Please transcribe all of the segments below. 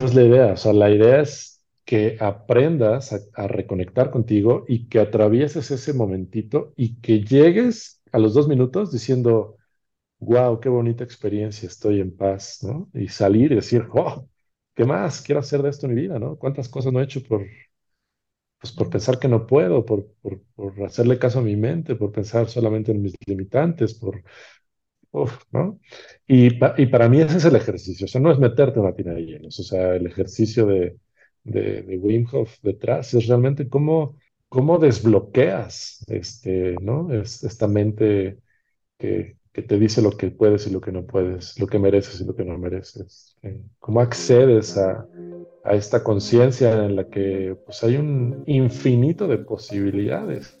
es la idea. O sea, la idea es que aprendas a, reconectar contigo y que atravieses ese momentito y que llegues a los dos minutos diciendo, wow, qué bonita experiencia, estoy en paz, ¿no? Y salir y decir, oh, ¿qué más quiero hacer de esto en mi vida, ¿no? ¿Cuántas cosas no he hecho por, pues, por pensar que no puedo, por, por hacerle caso a mi mente, por pensar solamente en mis limitantes, por, uf, ¿no? Y, pa- y para mí ese es el ejercicio, o sea, no es meterte una tina de hielos, o sea, el ejercicio de, de, de Wim Hof detrás es realmente cómo, cómo desbloqueas este, ¿no? Es, esta mente que, que te dice lo que puedes y lo que no puedes, lo que mereces y lo que no mereces. Eh, ¿Cómo accedes a, a esta conciencia en la que pues, hay un infinito de posibilidades?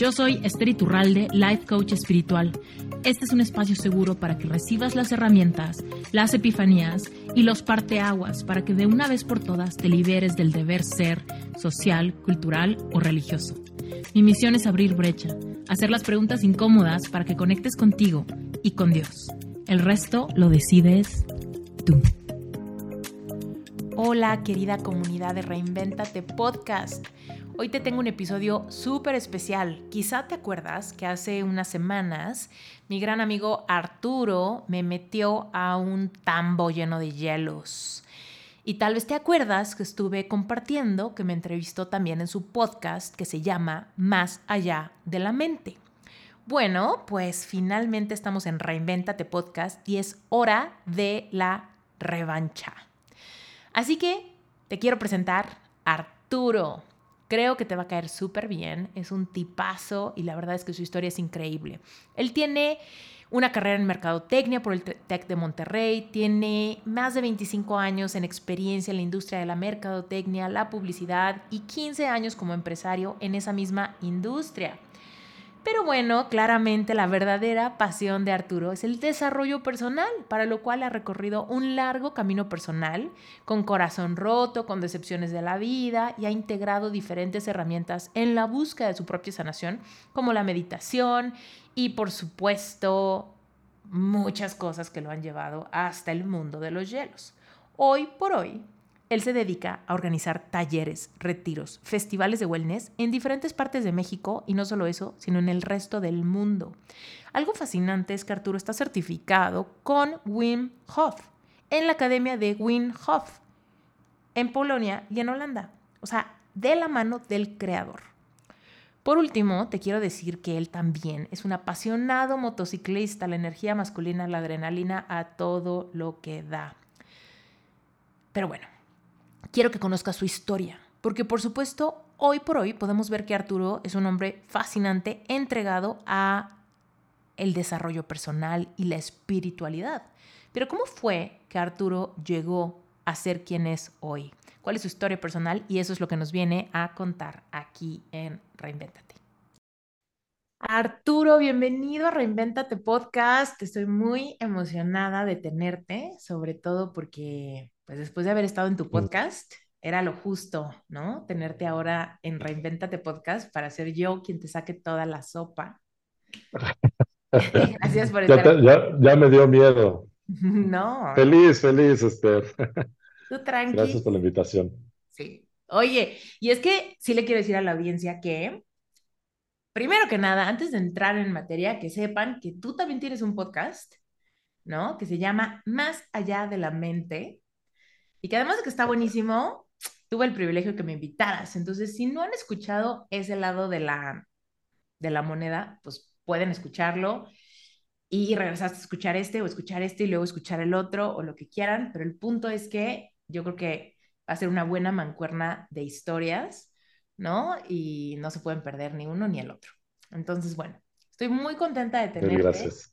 Yo soy Esther Iturralde, Life Coach Espiritual. Este es un espacio seguro para que recibas las herramientas, las epifanías y los parteaguas para que de una vez por todas te liberes del deber ser social, cultural o religioso. Mi misión es abrir brecha, hacer las preguntas incómodas para que conectes contigo y con Dios. El resto lo decides tú. Hola querida comunidad de Reinvéntate Podcast. Hoy te tengo un episodio súper especial. Quizá te acuerdas que hace unas semanas mi gran amigo Arturo me metió a un tambo lleno de hielos. Y tal vez te acuerdas que estuve compartiendo que me entrevistó también en su podcast que se llama Más allá de la mente. Bueno, pues finalmente estamos en Reinvéntate Podcast y es hora de la revancha. Así que te quiero presentar a Arturo. Creo que te va a caer súper bien, es un tipazo y la verdad es que su historia es increíble. Él tiene una carrera en mercadotecnia por el TEC de Monterrey, tiene más de 25 años en experiencia en la industria de la mercadotecnia, la publicidad y 15 años como empresario en esa misma industria. Pero bueno, claramente la verdadera pasión de Arturo es el desarrollo personal, para lo cual ha recorrido un largo camino personal, con corazón roto, con decepciones de la vida, y ha integrado diferentes herramientas en la búsqueda de su propia sanación, como la meditación y por supuesto muchas cosas que lo han llevado hasta el mundo de los hielos. Hoy por hoy, él se dedica a organizar talleres, retiros, festivales de wellness en diferentes partes de México y no solo eso, sino en el resto del mundo. Algo fascinante es que Arturo está certificado con Wim Hof en la Academia de Wim Hof en Polonia y en Holanda. O sea, de la mano del creador. Por último, te quiero decir que él también es un apasionado motociclista, la energía masculina, la adrenalina a todo lo que da. Pero bueno, quiero que conozcas su historia, porque por supuesto, hoy por hoy podemos ver que Arturo es un hombre fascinante, entregado a el desarrollo personal y la espiritualidad. Pero ¿cómo fue que Arturo llegó a ser quien es hoy? ¿Cuál es su historia personal? Y eso es lo que nos viene a contar aquí en Reinvéntate. Arturo, bienvenido a Reinvéntate Podcast. Estoy muy emocionada de tenerte, sobre todo porque pues después de haber estado en tu podcast, era lo justo, ¿no? Tenerte ahora en Reinvéntate Podcast para ser yo quien te saque toda la sopa. Gracias por Ya, estar te- ya, ya me dio miedo. No, Feliz, feliz, Esther. tú Gracias tranqui. por la invitación. Sí. Oye, y es que sí le quiero decir a la audiencia que, primero que nada, antes de entrar en materia, que sepan que tú también tienes un podcast, ¿no? Que se llama Más allá de la mente y que además de que está buenísimo, tuve el privilegio que me invitaras. Entonces, si no han escuchado ese lado de la, de la moneda, pues pueden escucharlo y regresar a escuchar este o escuchar este y luego escuchar el otro o lo que quieran, pero el punto es que yo creo que va a ser una buena mancuerna de historias, ¿no? Y no se pueden perder ni uno ni el otro. Entonces, bueno, estoy muy contenta de tenerte gracias.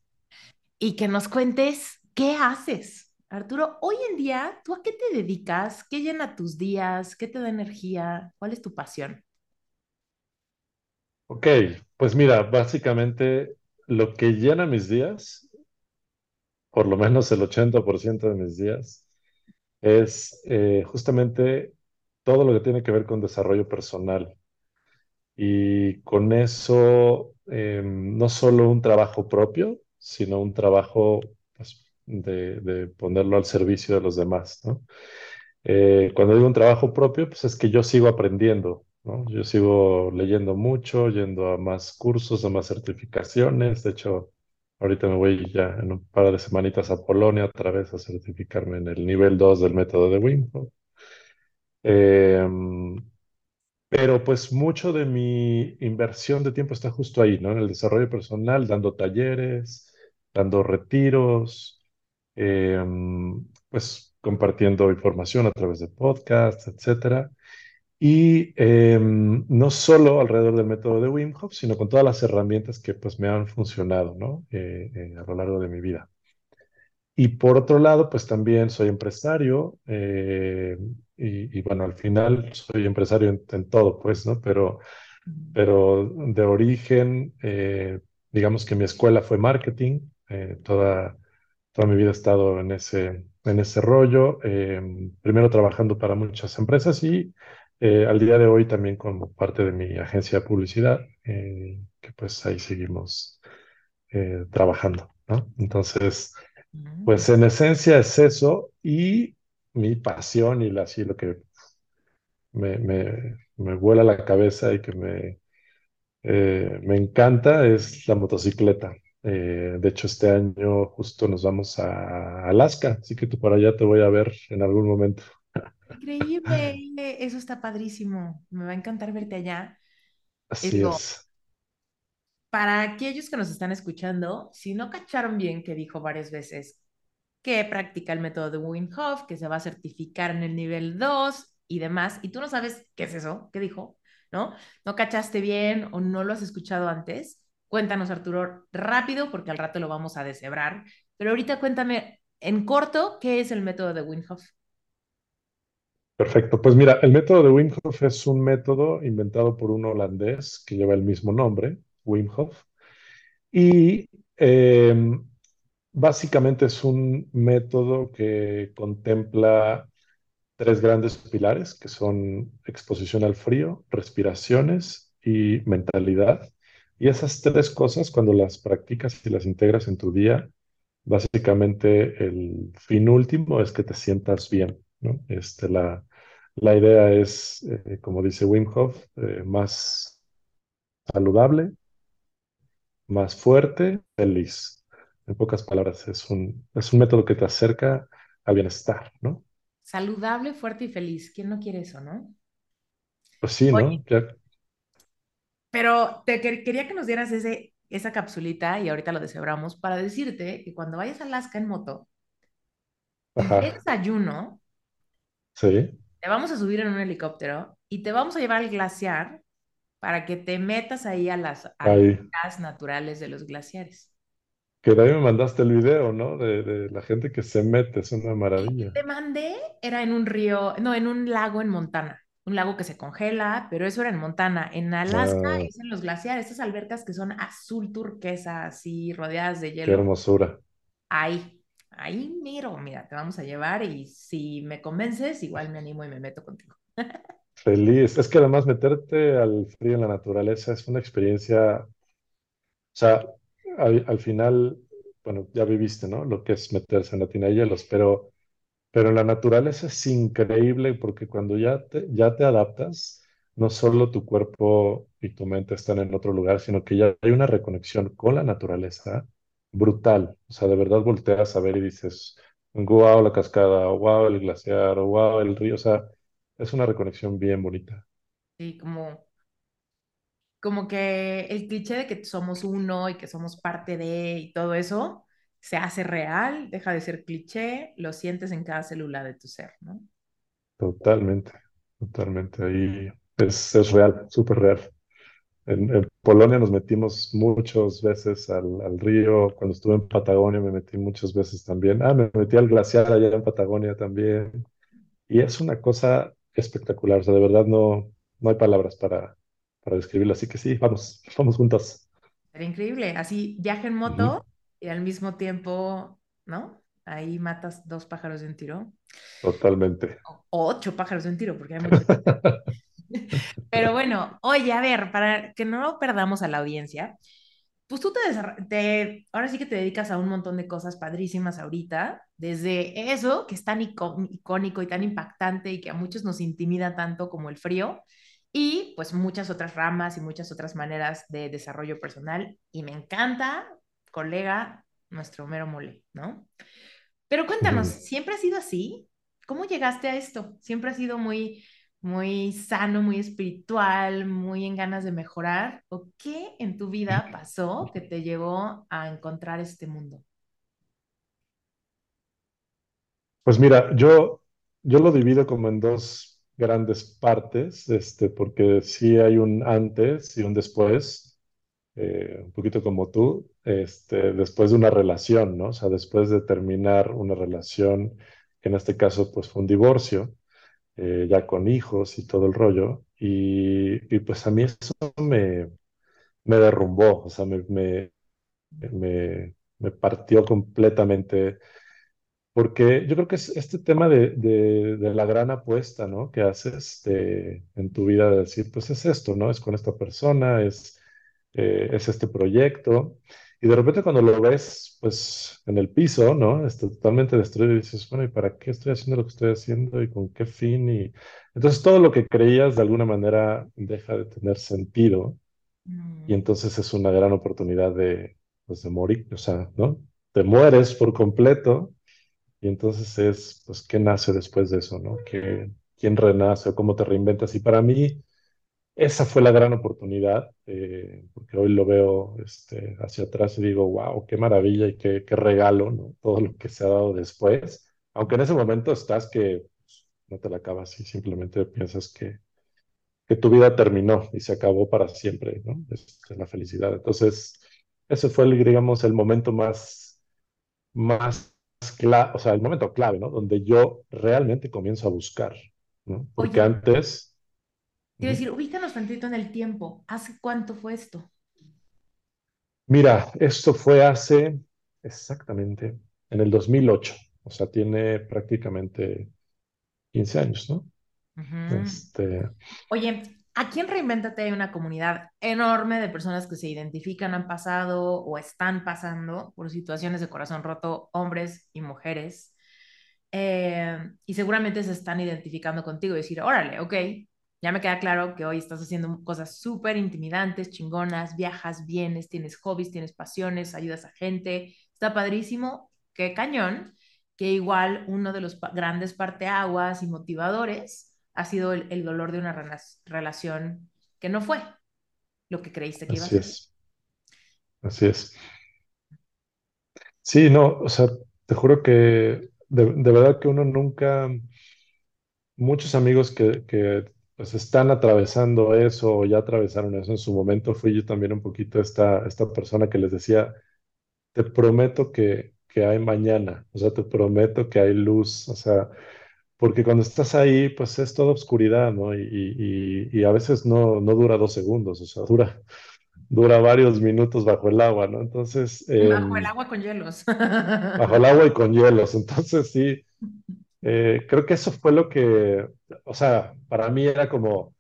y que nos cuentes qué haces. Arturo, hoy en día, ¿tú a qué te dedicas? ¿Qué llena tus días? ¿Qué te da energía? ¿Cuál es tu pasión? Ok, pues mira, básicamente lo que llena mis días por lo menos el 80% de mis días, es eh, justamente todo lo que tiene que ver con desarrollo personal. Y con eso, eh, no solo un trabajo propio, sino un trabajo de, de ponerlo al servicio de los demás, ¿no? Eh, cuando digo un trabajo propio, pues es que yo sigo aprendiendo, ¿no? Yo sigo leyendo mucho, yendo a más cursos, a más certificaciones. De hecho, ahorita me voy ya en un par de semanitas a Polonia otra vez a certificarme en el nivel 2 del método de Wim. Eh, pero pues mucho de mi inversión de tiempo está justo ahí, ¿no? En el desarrollo personal, dando talleres, dando retiros, eh, pues compartiendo información a través de podcasts, etcétera. Y eh, no solo alrededor del método de Wim Hof, sino con todas las herramientas que pues me han funcionado, ¿no? Eh, eh, a lo largo de mi vida. Y por otro lado, pues también soy empresario eh, y, y, bueno, al final soy empresario en, en todo, pues, ¿no? Pero, pero de origen, eh, digamos que mi escuela fue marketing, eh, toda, toda mi vida he estado en ese, en ese rollo, eh, primero trabajando para muchas empresas y eh, al día de hoy también como parte de mi agencia de publicidad, eh, que pues ahí seguimos trabajando, ¿no? Entonces... Mm. Pues en esencia es eso y mi pasión y así lo que me, me, me vuela la cabeza y que me, me encanta es la motocicleta. Eh, de hecho, este año justo nos vamos a Alaska, así que tú por allá te voy a ver en algún momento. Increíble, eso está padrísimo. Me va a encantar verte allá. Así es. para aquellos que nos están escuchando, si no cacharon bien que dijo varias veces que practica el método de Wim Hof, que se va a certificar en el nivel 2 y demás, y tú no sabes qué es eso, qué dijo, ¿no? No cachaste bien o no lo has escuchado antes, cuéntanos, Arturo, rápido, porque al rato lo vamos a deshebrar, pero ahorita cuéntame en corto qué es el método de Wim Hof. Perfecto. Pues mira, el método de Wim es un método inventado por un holandés que lleva el mismo nombre, Wim. Y em, Básicamente es un método que contempla tres grandes pilares, que son exposición al frío, respiraciones y mentalidad. Y esas tres cosas, cuando las practicas y las integras en tu día, básicamente el fin último es que te sientas bien, ¿no? Este, la, la idea es, eh, como dice Wim Hof, eh, más saludable, más fuerte, feliz. En pocas palabras, es un, es un método que te acerca al bienestar, ¿no? Saludable, fuerte y feliz. ¿Quién no quiere eso, no? Pues sí, Oye, ¿no? Ya, pero te quer- quería que nos dieras ese, esa capsulita y ahorita lo deshebramos para decirte que cuando vayas a Alaska en moto de ajá, desayuno, sí, te vamos a subir en un helicóptero y te vamos a llevar al glaciar para que te metas ahí a las ahí. albercas naturales de los glaciares. Que también me mandaste el video, ¿no? De, de la gente que se mete, es una El que maravilla. te mandé era en un río, no, en un lago en Montana, un lago que se congela, pero eso era en Montana. En Alaska Ah, es en los glaciares, estas albercas que son azul turquesa, así rodeadas de qué hielo. hermosura. Ahí, ahí miro, mira, te vamos a llevar y si me convences, igual me animo y me meto contigo. Feliz. Es que además meterte al frío en la naturaleza es una experiencia, o sea, al, al final, bueno, ya viviste, ¿no? Lo que es meterse en la tina de hielos, pero Pero la naturaleza es increíble porque cuando ya te, ya te adaptas, no solo tu cuerpo y tu mente están en otro lugar, sino que ya hay una reconexión con la naturaleza brutal. O sea, de verdad volteas a ver y dices, wow, la cascada, wow, el glaciar, wow, el río. O sea, es una reconexión bien bonita. Sí, como, como que el cliché de que somos uno y que somos parte de y todo eso se hace real, deja de ser cliché, lo sientes en cada célula de tu ser, ¿no? Totalmente, totalmente. Ahí es, es real, súper real. En, en Polonia nos metimos muchas veces al, al río. Cuando estuve en Patagonia me metí muchas veces también. Ah, me metí al glaciar allá en Patagonia también. Y es una cosa espectacular. O sea, de verdad no, no hay palabras para, para describirlo. Así que sí, vamos, vamos juntos. Sería increíble, así viaje en moto y al mismo tiempo ¿no? Ahí matas dos pájaros de un tiro. Totalmente. O ocho pájaros de un tiro, porque hay muchos. Pero bueno, oye, a ver, para que no perdamos a la audiencia, pues tú te, te, ahora sí que te dedicas a un montón de cosas padrísimas ahorita, desde eso que es tan icónico y tan impactante y que a muchos nos intimida tanto como el frío, y pues muchas otras ramas y muchas otras maneras de desarrollo personal. Y me encanta, colega, nuestro mero mole, ¿no? Pero cuéntanos, ¿siempre ha sido así? ¿Cómo llegaste a esto? ¿Siempre ha sido muy muy sano, muy espiritual, muy en ganas de mejorar? ¿O qué en tu vida pasó que te llevó a encontrar este mundo? Pues mira, yo, yo lo divido como en dos grandes partes, este, porque sí hay un antes y un después, eh, un poquito como tú, este, después de una relación, ¿no? O sea, después de terminar una relación, en este caso pues fue un divorcio, eh, ya con hijos y todo el rollo. Y, pues a mí eso me, me derrumbó, o sea, me, me, me, partió completamente. Porque yo creo que es este tema de, de, la gran apuesta, ¿no? Que haces de, en tu vida de decir, pues es esto, ¿no? Es con esta persona, es, eh, es este proyecto. Y de repente cuando lo ves, pues, en el piso, ¿no? Está totalmente destruido y dices, bueno, ¿y para qué estoy haciendo lo que estoy haciendo y con qué fin? Y entonces todo lo que creías de alguna manera deja de tener sentido y Mm. entonces es una gran oportunidad de, pues, de morir, o sea, ¿no? Te mueres por completo y entonces es, pues, ¿qué nace después de eso, ¿no? ¿Qué, quién renace o cómo te reinventas? Y para mí esa fue la gran oportunidad, eh, porque hoy lo veo este, hacia atrás y digo, wow, qué maravilla y qué, qué regalo, ¿no? Todo lo que se ha dado después, aunque en ese momento estás que pues, no te la acabas y simplemente piensas que, que tu vida terminó y se acabó para siempre, ¿no? Es, es la felicidad. Entonces, ese fue, el, digamos, el momento más, más clave, o sea, el momento clave, ¿no? Donde yo realmente comienzo a buscar, ¿no? Porque Oye, antes... te iba a decir, ubícanos tantito en el tiempo. ¿Hace cuánto fue esto? Mira, esto fue hace exactamente en el 2008, o sea, tiene prácticamente 15 años, ¿no? Ujú. Este, Oye, aquí en Reinvéntate hay una comunidad enorme de personas que se identifican, han pasado o están pasando por situaciones de corazón roto, hombres y mujeres, eh, y seguramente se están identificando contigo y decir, órale, ok, ya me queda claro que hoy estás haciendo cosas súper intimidantes, chingonas, viajas, vienes, tienes hobbies, tienes pasiones, ayudas a gente, está padrísimo, qué cañón, que igual uno de los pa- grandes parteaguas y motivadores ha sido el, el dolor de una rela- relación que no fue lo que creíste que iba a así ser. es, así es. Sí, no, o sea, te juro que de, de verdad que uno nunca, muchos amigos que, que pues están atravesando eso o ya atravesaron eso en su momento, fui yo también un poquito esta, esta persona que les decía, te prometo que, que hay mañana, o sea, te prometo que hay luz, o sea, porque cuando estás ahí, pues es toda oscuridad, ¿no? Y, y- y- a veces no, no dura dos segundos, o sea, dura, dura varios minutos bajo el agua, ¿no? Entonces, Bajo el em, agua con hielos. bajo el agua y con hielos, entonces sí, eh, creo que eso fue lo que, o sea, para mí era como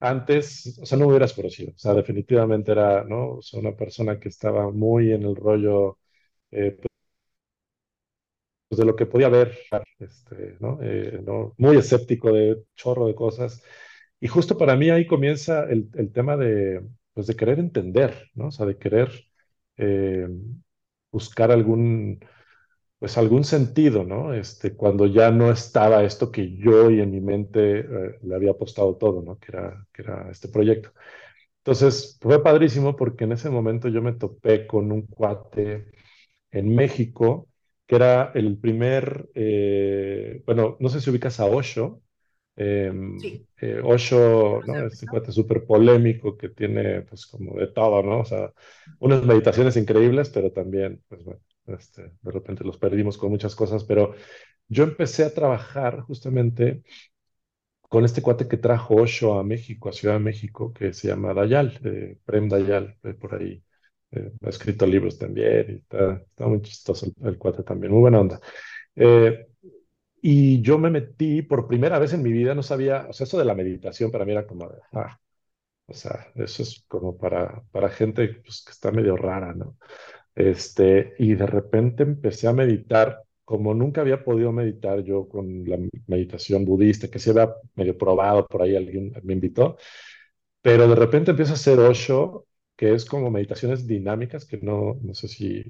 antes, o sea, no me hubieras conocido, o sea, definitivamente era, ¿no? O sea, una persona que estaba muy en el rollo. eh, pues, de lo que podía ver, este, ¿no? Eh, ¿no? Muy escéptico de chorro de cosas. Y justo para mí ahí comienza el, el tema de, pues de querer entender, ¿no? O sea, de querer buscar algún, pues algún sentido, ¿no? Este, cuando ya no estaba esto que yo y en mi mente eh, le había apostado todo, ¿no? Que era, que era este proyecto. Entonces, fue padrísimo porque en ese momento yo me topé con un cuate en México, que era el primer, eh, bueno, no sé si ubicas a Osho. eh, Sí, Osho, ¿no Este cuate súper polémico que tiene, pues, como de todo, ¿no? O sea, unas meditaciones increíbles, pero también, pues, bueno, este, de repente los perdimos con muchas cosas, pero yo empecé a trabajar justamente con este cuate que trajo Osho a México, a Ciudad de México, que se llama Dayal, eh, Prem Dayal, eh, por ahí. eh, ha escrito libros también y está, está muy chistoso el, el cuate también, muy buena onda. Eh, y yo me metí por primera vez en mi vida, no sabía, o sea, eso de la meditación para mí era como, ah, o sea, eso es como para, para gente pues, que está medio rara, ¿no? Este, y de repente empecé a meditar como nunca había podido meditar yo con la meditación budista, que se había medio probado por ahí, alguien me invitó, pero de repente empiezo a hacer Osho, que es como meditaciones dinámicas, que no, no sé si,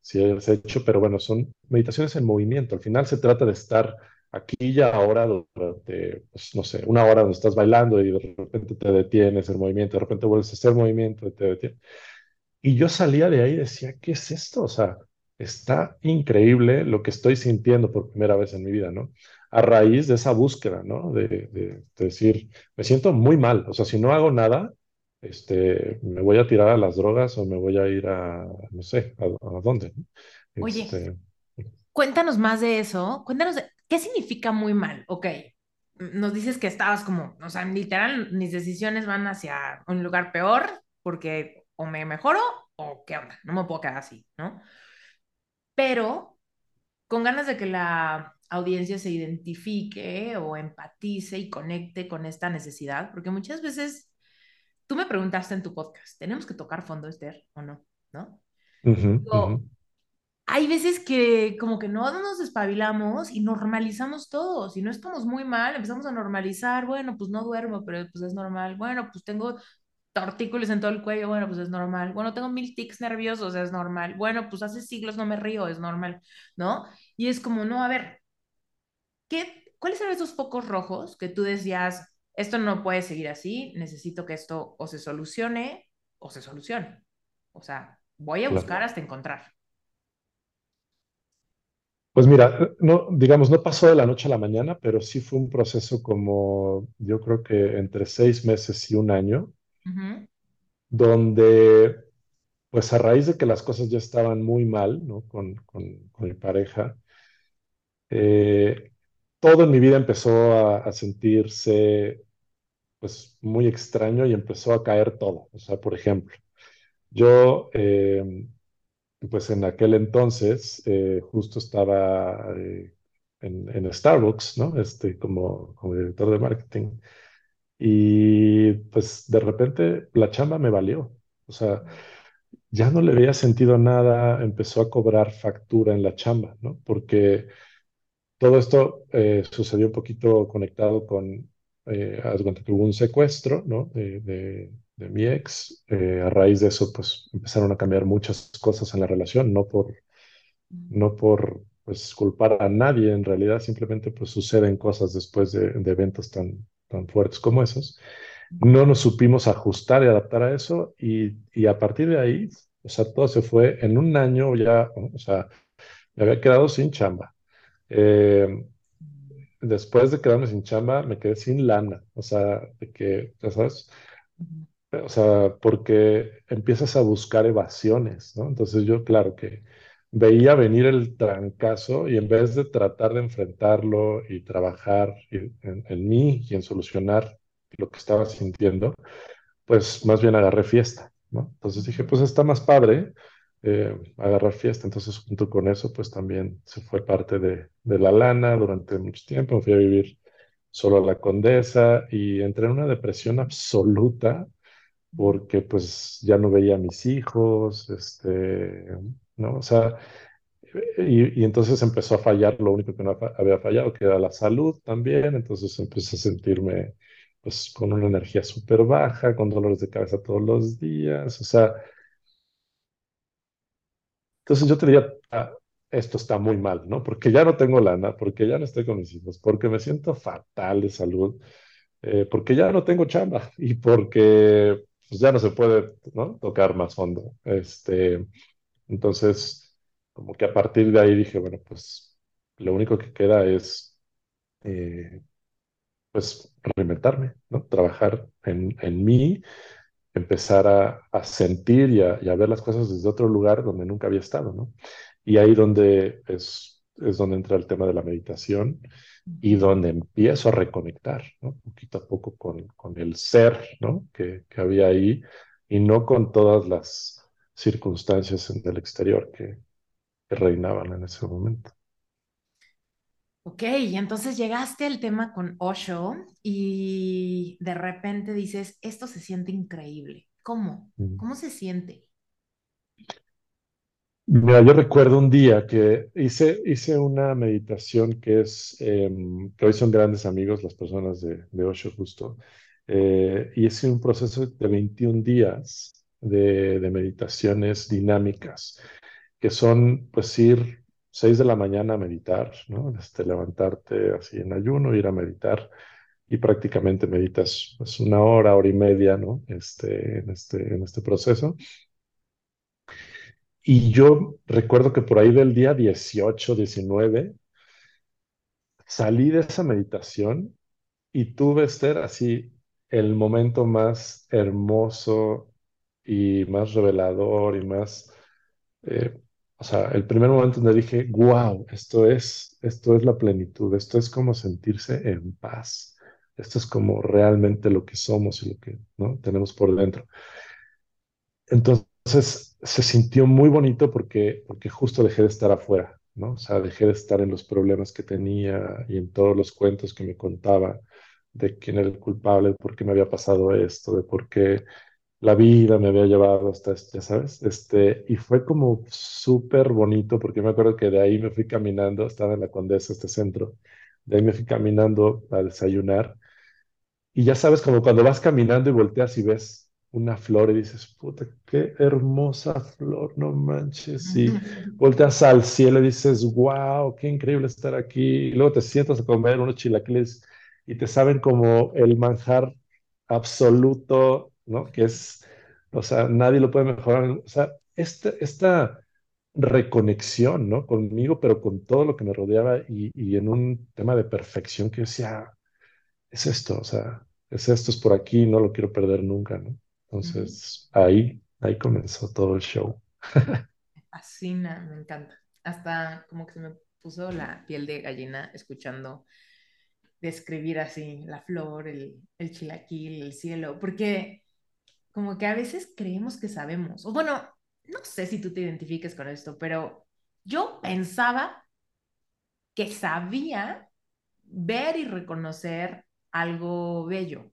si has hecho, pero bueno, son meditaciones en movimiento. Al final se trata de estar aquí y ahora durante, pues, no sé, una hora donde estás bailando y de repente te detienes el movimiento, de repente vuelves a hacer movimiento y te detienes. Y yo salía de ahí y decía, ¿qué es esto? O sea, está increíble lo que estoy sintiendo por primera vez en mi vida, ¿no? A raíz de esa búsqueda, ¿no? De, de- de decir, me siento muy mal, o sea, si no hago nada, este, me voy a tirar a las drogas o me voy a ir a, no sé, a, a dónde, ¿no? Oye, Este, cuéntanos más de eso. Cuéntanos, de- ¿qué significa muy mal? Ok, nos dices que estabas como, o sea, literal, mis decisiones van hacia un lugar peor porque o me mejoro o qué onda, no me puedo quedar así, ¿no? Pero con ganas de que la audiencia se identifique o empatice y conecte con esta necesidad, porque muchas veces tú me preguntaste en tu podcast, ¿tenemos que tocar fondo, Esther, o no? ¿No? Digo, hay veces que como que no nos despabilamos y normalizamos todo. Si no estamos muy mal, empezamos a normalizar, bueno, pues no duermo, pero pues es normal. Bueno, pues tengo tortícolis en todo el cuello, bueno, pues es normal. Bueno, tengo mil tics nerviosos, es normal. Bueno, pues hace siglos no me río, es normal, ¿no? Y es como, no, a ver, ¿qué, cuáles eran esos focos rojos que tú decías, esto no puede seguir así, necesito que esto o se solucione o se solucione? O sea, voy a buscar hasta encontrar. Pues mira, no, digamos, no pasó de la noche a la mañana, pero sí fue un proceso como, yo creo que entre seis meses y un año, Donde pues a raíz de que las cosas ya estaban muy mal, ¿no? Con, con, mi pareja, eh, todo en mi vida empezó a, sentirse pues muy extraño y empezó a caer todo. O sea, por ejemplo, yo eh, pues en aquel entonces eh, justo estaba eh, en, en Starbucks, ¿no? Este, como, como director de marketing. Y pues de repente la chamba me valió. O sea, ya no le veía sentido a nada, empezó a cobrar factura en la chamba, ¿no? Porque todo esto eh, sucedió un poquito conectado con, eh, haz de cuenta que hubo un secuestro, ¿no? De, de- de mi ex. Eh, a raíz de eso, pues empezaron a cambiar muchas cosas en la relación, no por, no por, pues, culpar a nadie, en realidad simplemente, pues, suceden cosas después de, de eventos tan, tan fuertes como esos. No nos supimos ajustar y adaptar a eso y, y a partir de ahí, o sea, todo se fue en un año ya, o sea, me había quedado sin chamba. Eh, después de quedarme sin chamba, me quedé sin lana, o sea, de que, ya sabes, o sea, porque empiezas a buscar evasiones, ¿no? Entonces yo, claro que veía venir el trancazo y en vez de tratar de enfrentarlo y trabajar en, en mí y en solucionar lo que estaba sintiendo, pues más bien agarré fiesta, ¿no? Entonces dije, pues está más padre eh, agarrar fiesta. Entonces, junto con eso, pues también se fue parte de, de la lana durante mucho tiempo. Fui a vivir solo a la Condesa y entré en una depresión absoluta porque pues ya no veía a mis hijos, este, ¿no? O sea, y, y entonces empezó a fallar lo único que no había fallado, que era la salud también. Entonces empecé a sentirme pues con una energía súper baja, con dolores de cabeza todos los días. O sea, entonces yo te diría, ah, esto está muy mal, ¿no? Porque ya no tengo lana, porque ya no estoy con mis hijos, porque me siento fatal de salud, eh, porque ya no tengo chamba y porque pues, ya no se puede, ¿no? Tocar más fondo. Este, entonces, como que a partir de ahí dije, bueno, pues lo único que queda es, eh, pues, reinventarme, ¿no? Trabajar en, en mí, empezar a, a sentir y a, y a ver las cosas desde otro lugar donde nunca había estado, ¿no? Y ahí donde es, es donde entra el tema de la meditación y donde empiezo a reconectar, ¿no? Poquito a poco con, con el ser, ¿no? Que, que había ahí y no con todas las circunstancias en el exterior que, que reinaban en ese momento. Ok, y entonces llegaste al tema con Osho y de repente dices, esto se siente increíble. ¿Cómo? Mm. ¿Cómo se siente? Mira, yo recuerdo un día que hice, hice una meditación que es, em, que hoy son grandes amigos las personas de, de Osho justo, eh, y hice un proceso de 21 días de, meditaciones dinámicas, que son pues ir 6 de la mañana a meditar, ¿no? Este, levantarte así en ayuno, ir a meditar y prácticamente meditas pues, una hora, hora y media, ¿no? Este, en este, en este proceso. Y yo recuerdo que por ahí del día 18, 19, salí de esa meditación y tuve, Esther, así el momento más hermoso y más revelador y más, eh, o sea, el primer momento donde dije, wow, esto es, esto es la plenitud, esto es como sentirse en paz, esto es como realmente lo que somos y lo que ¿no? tenemos por dentro. Entonces se sintió muy bonito porque, porque justo dejé de estar afuera, ¿no? O sea, dejé de estar en los problemas que tenía y en todos los cuentos que me contaba de quién era el culpable, de por qué me había pasado esto, de por qué la vida me había llevado hasta ya sabes. Este, y fue como súper bonito porque me acuerdo que de ahí me fui caminando, estaba en la Condesa, este centro, de ahí me fui caminando a desayunar. Y ya sabes, como cuando vas caminando y volteas y ves una flor y dices, puta, qué hermosa flor, no manches. Y volteas al cielo y dices, wow, qué increíble estar aquí. Y luego te sientas a comer unos chilaquiles y te saben como el manjar absoluto, ¿no? Que es, o sea, nadie lo puede mejorar. O sea, esta, esta reconexión, ¿no? Conmigo, pero con todo lo que me rodeaba y, y en un tema de perfección que decía, es esto, o sea, es esto, es por aquí, no lo quiero perder nunca, ¿no? Entonces, ahí, ahí comenzó todo el show. Fascina, me encanta. Hasta como que se me puso la piel de gallina escuchando describir así la flor, el, el chilaquil, el cielo, porque como que a veces creemos que sabemos, o bueno, no sé si tú te identifiques con esto, pero yo pensaba que sabía ver y reconocer algo bello.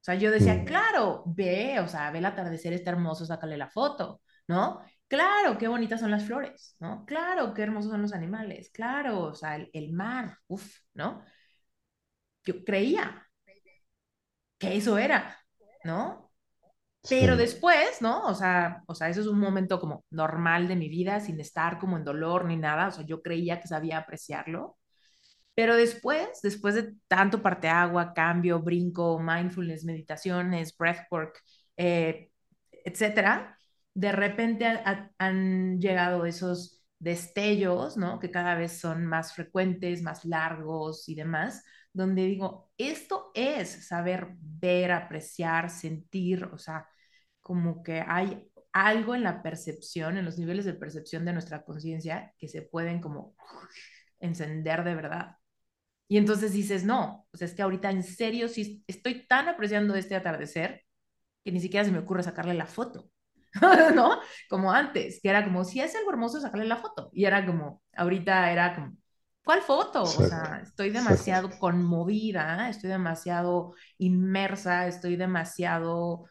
O sea, yo decía, Mm, claro, ve, o sea, ve el atardecer, está hermoso, sácale la foto, ¿no? Claro, qué bonitas son las flores, ¿no? Claro, qué hermosos son los animales, claro, o sea, el, el mar, uff, ¿no? Yo creía que eso era, ¿no? Pero sí, después, ¿no? O sea, o sea, eso es un momento como normal de mi vida, sin estar como en dolor ni nada, o sea, yo creía que sabía apreciarlo. Pero después, después de tanto parteagua, cambio, brinco, mindfulness, meditaciones, breathwork, eh, etcétera, de repente ha- han llegado esos destellos, ¿no? Que cada vez son más frecuentes, más largos y demás, donde digo, esto es saber ver, apreciar, sentir, o sea, como que hay algo en la percepción, en los niveles de percepción de nuestra conciencia que se pueden como encender de verdad. Y entonces dices, no, pues es que ahorita en serio sí estoy tan apreciando este atardecer que ni siquiera se me ocurre sacarle la foto, ¿no? Como antes, que era como, si es algo hermoso, sacarle la foto. Y era como, ahorita era como, ¿cuál foto? O sea, estoy demasiado conmovida, estoy demasiado inmersa, estoy demasiado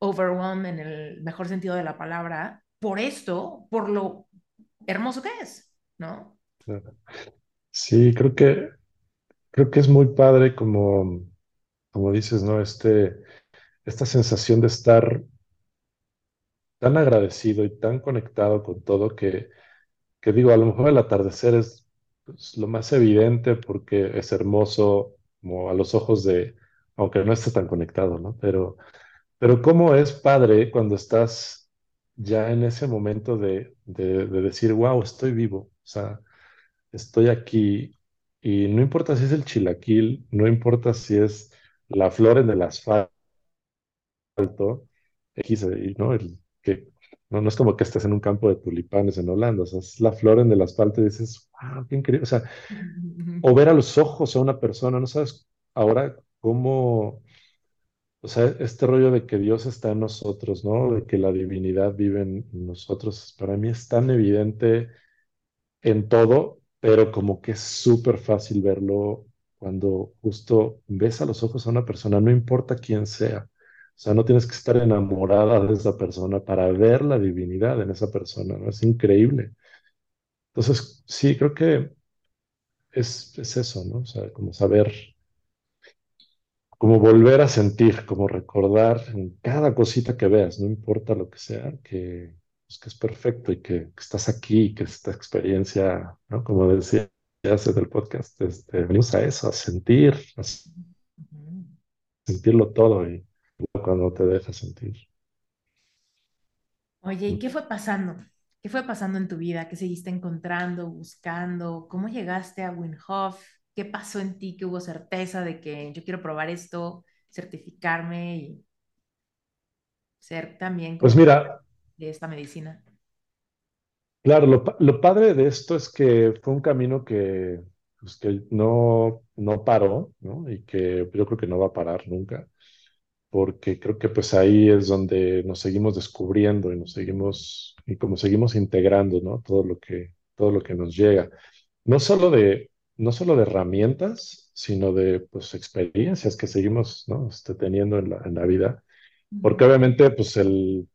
overwhelmed en el mejor sentido de la palabra, por esto, por lo hermoso que es, ¿no? Sí, creo que, creo que es muy padre como, como dices, ¿no? Este, esta sensación de estar tan agradecido y tan conectado con todo que, que digo, a lo mejor el atardecer es pues, lo más evidente porque es hermoso como a los ojos de, aunque no esté tan conectado, ¿no? Pero, pero cómo es padre cuando estás ya en ese momento de, de, de decir, wow, estoy vivo, o sea, estoy aquí y no importa si es el chilaquil, no importa si es la flor en el asfalto, X, ¿no? El, que, no, no es como que estés en un campo de tulipanes en Holanda, o sea, es la flor en el asfalto y dices, wow, qué increíble, o sea, o ver a los ojos a una persona, no sabes ahora cómo, O sea, este rollo de que Dios está en nosotros, ¿no? De que la divinidad vive en nosotros, para mí es tan evidente en todo, pero como que es súper fácil verlo cuando justo ves a los ojos a una persona, no importa quién sea. O sea, no tienes que estar enamorada de esa persona para ver la divinidad en esa persona, ¿no? Es increíble. Entonces, sí, creo que es, es eso, ¿no? O sea, como saber, como volver a sentir, como recordar en cada cosita que veas, no importa lo que sea, que, pues, que es perfecto y que, que estás aquí, que esta experiencia, ¿no? Como decía hace del podcast, este, venimos a eso, a sentir, a sentirlo todo y cuando te dejas sentir. Oye, ¿y qué fue pasando? ¿Qué fue pasando en tu vida? ¿Qué seguiste encontrando, buscando? ¿Cómo llegaste a Wim Hof? ¿Qué pasó en ti que hubo certeza de que yo quiero probar esto, certificarme y ser también Pues mira, de esta medicina? claro, lo, pa- lo padre de esto es que fue un camino que, pues, que no, no paró, ¿no? Y que yo creo que no va a parar nunca. Porque creo que pues ahí es donde nos seguimos descubriendo y nos seguimos, y como seguimos integrando, ¿no? Todo lo que, todo lo que nos llega. No solo de, no solo de herramientas, sino de pues experiencias que seguimos, ¿no? Este, teniendo en la, en la vida. Porque obviamente pues el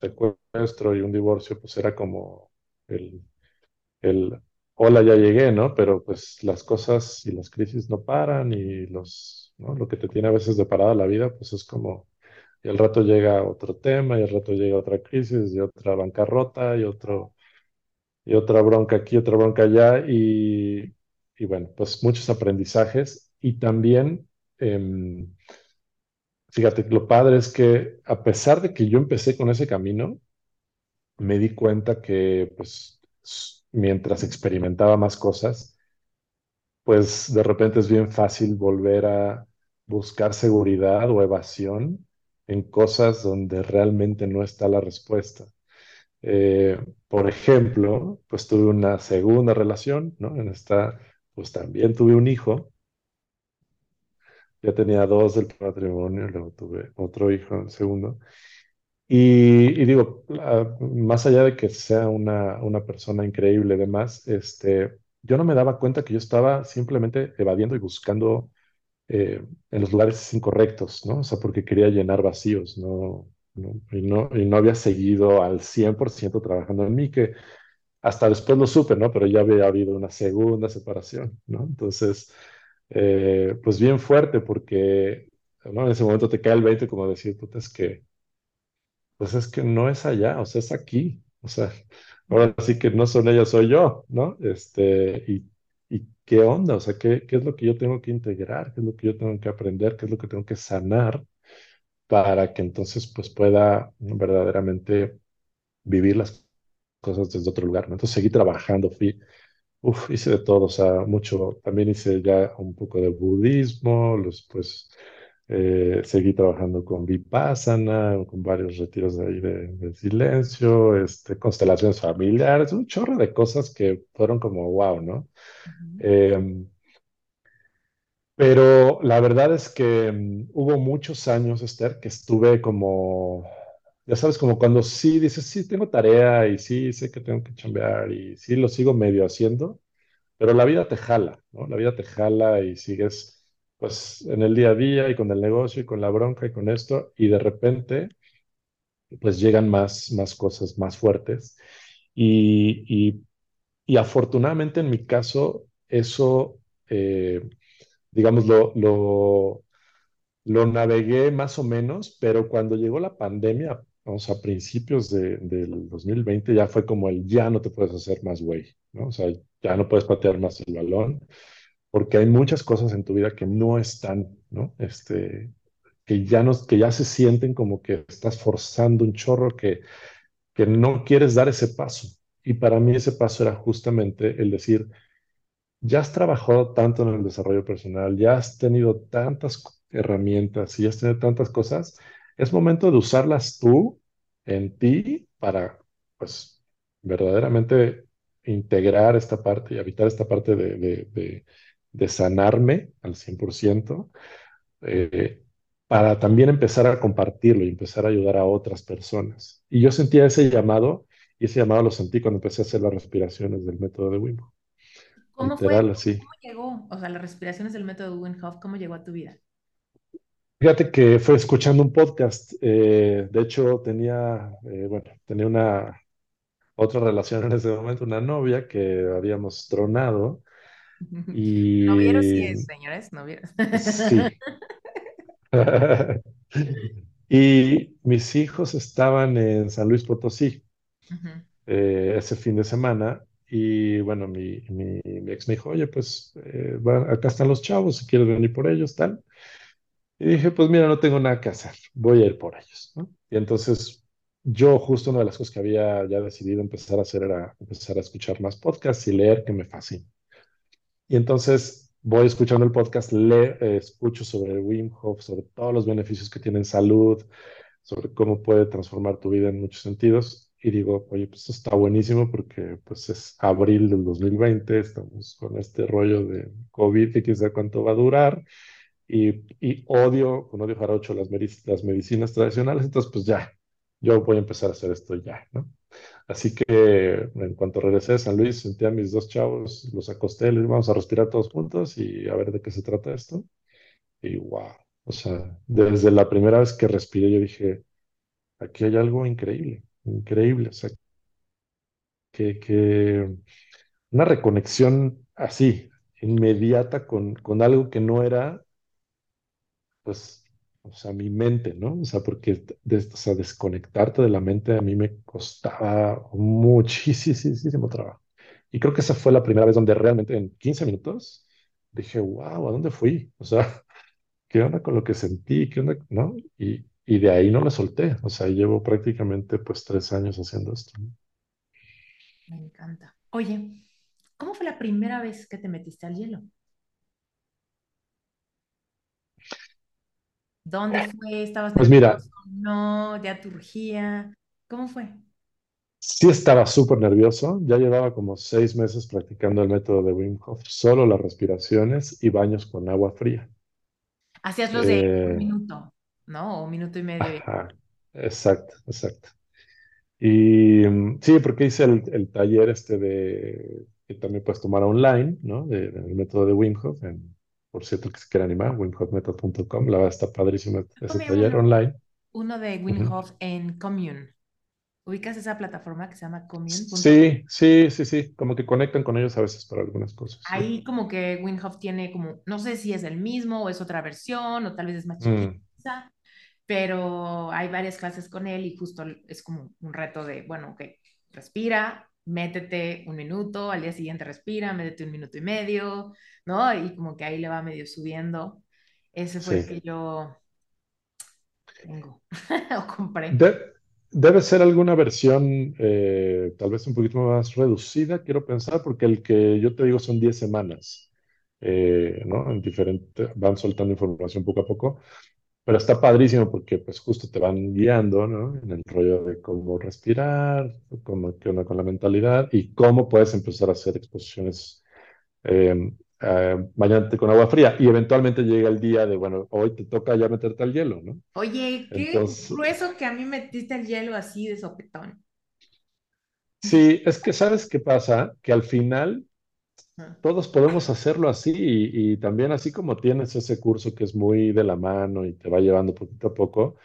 secuestro y un divorcio pues era como el, el hola, ya llegué, ¿no? Pero pues las cosas y las crisis no paran y los, ¿no? Lo que te tiene a veces de parada la vida pues es como y al rato llega otro tema, y al rato llega otra crisis, y otra bancarrota, y otro, y otra bronca aquí, otra bronca allá, y, y bueno, pues muchos aprendizajes. Y también, em, fíjate, lo padre es que a pesar de que yo empecé con ese camino, me di cuenta que pues mientras experimentaba más cosas, pues de repente es bien fácil volver a buscar seguridad o evasión en cosas donde realmente no está la respuesta. Eh, por ejemplo, pues tuve una segunda relación, ¿no? En esta, pues también tuve un hijo. Ya tenía dos del matrimonio, luego tuve otro hijo, el segundo. Y, y digo, ah, más allá de que sea una, una persona increíble, demás, este, yo no me daba cuenta que yo estaba simplemente evadiendo y buscando eh, en los lugares incorrectos, ¿no? O sea, porque quería llenar vacíos, ¿no? ¿no? Y no, y no había seguido al 100% trabajando en mí, que hasta después lo supe, ¿no? Pero ya había habido una segunda separación, ¿no? Entonces, eh, pues bien fuerte, porque, ¿no? En ese momento te cae el 20 como decir, puta, es que, pues es que no es allá, o sea, es aquí, o sea, ahora sí que no son ellos, soy yo, ¿no? Este, y, y qué onda, o sea, ¿qué, qué es lo que yo tengo que integrar? ¿Qué es lo que yo tengo que aprender? ¿Qué es lo que tengo que sanar para que entonces, pues, pueda verdaderamente vivir las cosas desde otro lugar, ¿no? Entonces seguí trabajando, fui Uf, hice de todo, o sea, mucho. También hice ya un poco de budismo, los, pues eh, seguí trabajando con Vipassana, con varios retiros de ahí de, de silencio, este, constelaciones familiares, un chorro de cosas que fueron como wow, ¿no? ujú, Eh, pero la verdad es que mm, hubo muchos años, Esther, que estuve como, ya sabes, como cuando sí dices, sí, tengo tarea y sí, sé que tengo que chambear y sí, lo sigo medio haciendo pero la vida te jala, ¿no? La vida te jala y sigues pues en el día a día y con el negocio y con la bronca y con esto y de repente pues llegan más, más cosas más fuertes y, y, y afortunadamente en mi caso eso, eh, digamos, lo, lo, lo navegué más o menos, pero cuando llegó la pandemia, vamos a principios de, del 2020 ya fue como el ya no te puedes hacer más güey, ¿no? O sea, ya no puedes patear más el balón porque hay muchas cosas en tu vida que no están, ¿no? Este, que ya, no, que ya se sienten como que estás forzando un chorro, que, que no quieres dar ese paso. Y para mí ese paso era justamente el decir, ya has trabajado tanto en el desarrollo personal, ya has tenido tantas herramientas y has tenido tantas cosas, es momento de usarlas tú en ti para, pues, verdaderamente integrar esta parte y habitar esta parte de, de, de- de sanarme al 100%, eh, para también empezar a compartirlo y empezar a ayudar a otras personas. Y yo sentía ese llamado, y ese llamado lo sentí cuando empecé a hacer las respiraciones del método de Wim Hof. ¿Cómo fue? Literal, así. ¿Cómo llegó? O sea, las respiraciones del método Wim Hof, ¿cómo llegó a tu vida? Fíjate que fue escuchando un podcast. eh, de hecho, tenía, eh, bueno, tenía una otra relación en ese momento, una novia que habíamos tronado Novieros sí y es, señores, novieros. sí. Y mis hijos estaban en San Luis Potosí eh, ese fin de semana y bueno, mi, mi, mi ex me dijo, oye, pues eh, va- acá están los chavos, si quieres venir por ellos, tal. Y dije, pues mira, no tengo nada que hacer, voy a ir por ellos, ¿no? Y entonces yo justo una de las cosas que había ya decidido empezar a hacer era empezar a escuchar más podcasts y leer, que me fascina. Y entonces voy escuchando el podcast, le, eh, escucho sobre Wim Hof, sobre todos los beneficios que tiene en salud, sobre cómo puede transformar tu vida en muchos sentidos. Y digo, oye, pues esto está buenísimo porque pues es abril del 2020, estamos con este rollo de COVID y quién sabe cuánto va a durar. Y, y odio, con odio jarocho, las, las medicinas tradicionales, entonces pues ya, yo voy a empezar a hacer esto ya, ¿no? Así que en cuanto regresé de San Luis, senté a mis dos chavos, los acosté, les vamos a respirar todos juntos y a ver de qué se trata esto. Y wow, o sea, desde la primera vez que respiré, yo dije, aquí hay algo increíble, increíble, o sea, que, que una reconexión así, inmediata con, con algo que no era, pues, o sea, mi mente, ¿no? O sea, porque des- o sea, desconectarte de la mente a mí me costaba muchísimo trabajo. Y creo que esa fue la primera vez donde realmente en 15 minutos dije, wow, ¿a dónde fui? O sea, ¿qué onda con lo que sentí? ¿Qué onda? ¿No? Y, y de ahí no la solté. O sea, llevo prácticamente pues tres años haciendo esto. ¿no? Me encanta. Oye, ¿cómo fue la primera vez que te metiste al hielo? ¿Dónde fue? ¿Estabas Pues mira, nervioso? No, ya te urgía. ¿Cómo fue? sí estaba súper nervioso. Ya llevaba como seis meses practicando el método de Wim Hof, solo las respiraciones y baños con agua fría. Hacías los de un Eh, minuto, ¿no? O un minuto y medio. ajá, exacto, exacto. Y mm, sí, porque hice el, el taller este de que también puedes tomar online, ¿no? De- del método de Wim Hof. en- por cierto, que se quiere animar, wimhofmethod.com. La verdad está padrísimo ese taller uno, online. uno de Wim Ujú. Hof en Commune. ¿Ubicas esa plataforma que se llama commune.com? Sí, sí, sí, sí. Como que conectan con ellos a veces para algunas cosas, sí. Ahí como que Wim Hof tiene como, no sé si es el mismo o es otra versión o tal vez es más chiquita, Mm, pero hay varias clases con él y justo es como un reto de, bueno, ok, respira, métete un minuto, al día siguiente respira, métete un minuto y medio, ¿no? Y como que ahí le va medio subiendo. Ese fue el sí. que yo tengo o compré. De- debe ser alguna versión eh, tal vez un poquito más reducida, quiero pensar, porque el que yo te digo son 10 semanas, eh, ¿no? En diferente, van soltando información poco a poco, pero está padrísimo porque pues justo te van guiando, ¿no? En el rollo de cómo respirar, cómo, qué onda con la mentalidad y cómo puedes empezar a hacer exposiciones eh, eh, con agua fría y eventualmente llega el día de, bueno, hoy te toca ya meterte al hielo, ¿no? Oye, qué Entonces, grueso que a mí metiste el hielo así de sopetón. Sí, es que sabes qué pasa, que al final. Todos podemos hacerlo así y, también así como tienes ese curso que es muy de la mano y te va llevando poquito a poco,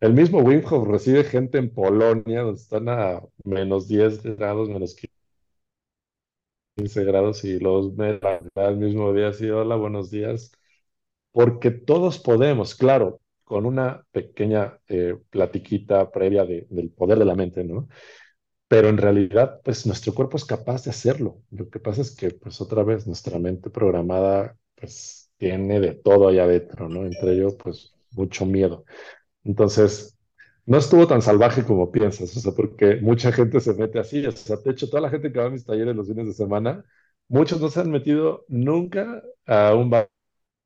el mismo Wim Hof recibe gente en Polonia donde están a menos 10 grados, menos 15 grados y los me el mismo día así, hola, buenos días, porque todos podemos, claro, con una pequeña eh, platiquita previa de- del poder de la mente, ¿no? Pero en realidad, pues nuestro cuerpo es capaz de hacerlo. Lo que pasa es que, pues otra vez, nuestra mente programada, pues tiene de todo allá adentro, ¿no? Entre ello, pues mucho miedo. Entonces, no estuvo tan salvaje como piensas, o sea, porque mucha gente se mete así. O sea, de hecho, toda la gente que va a mis talleres los fines de semana, muchos no se han metido nunca a un ba-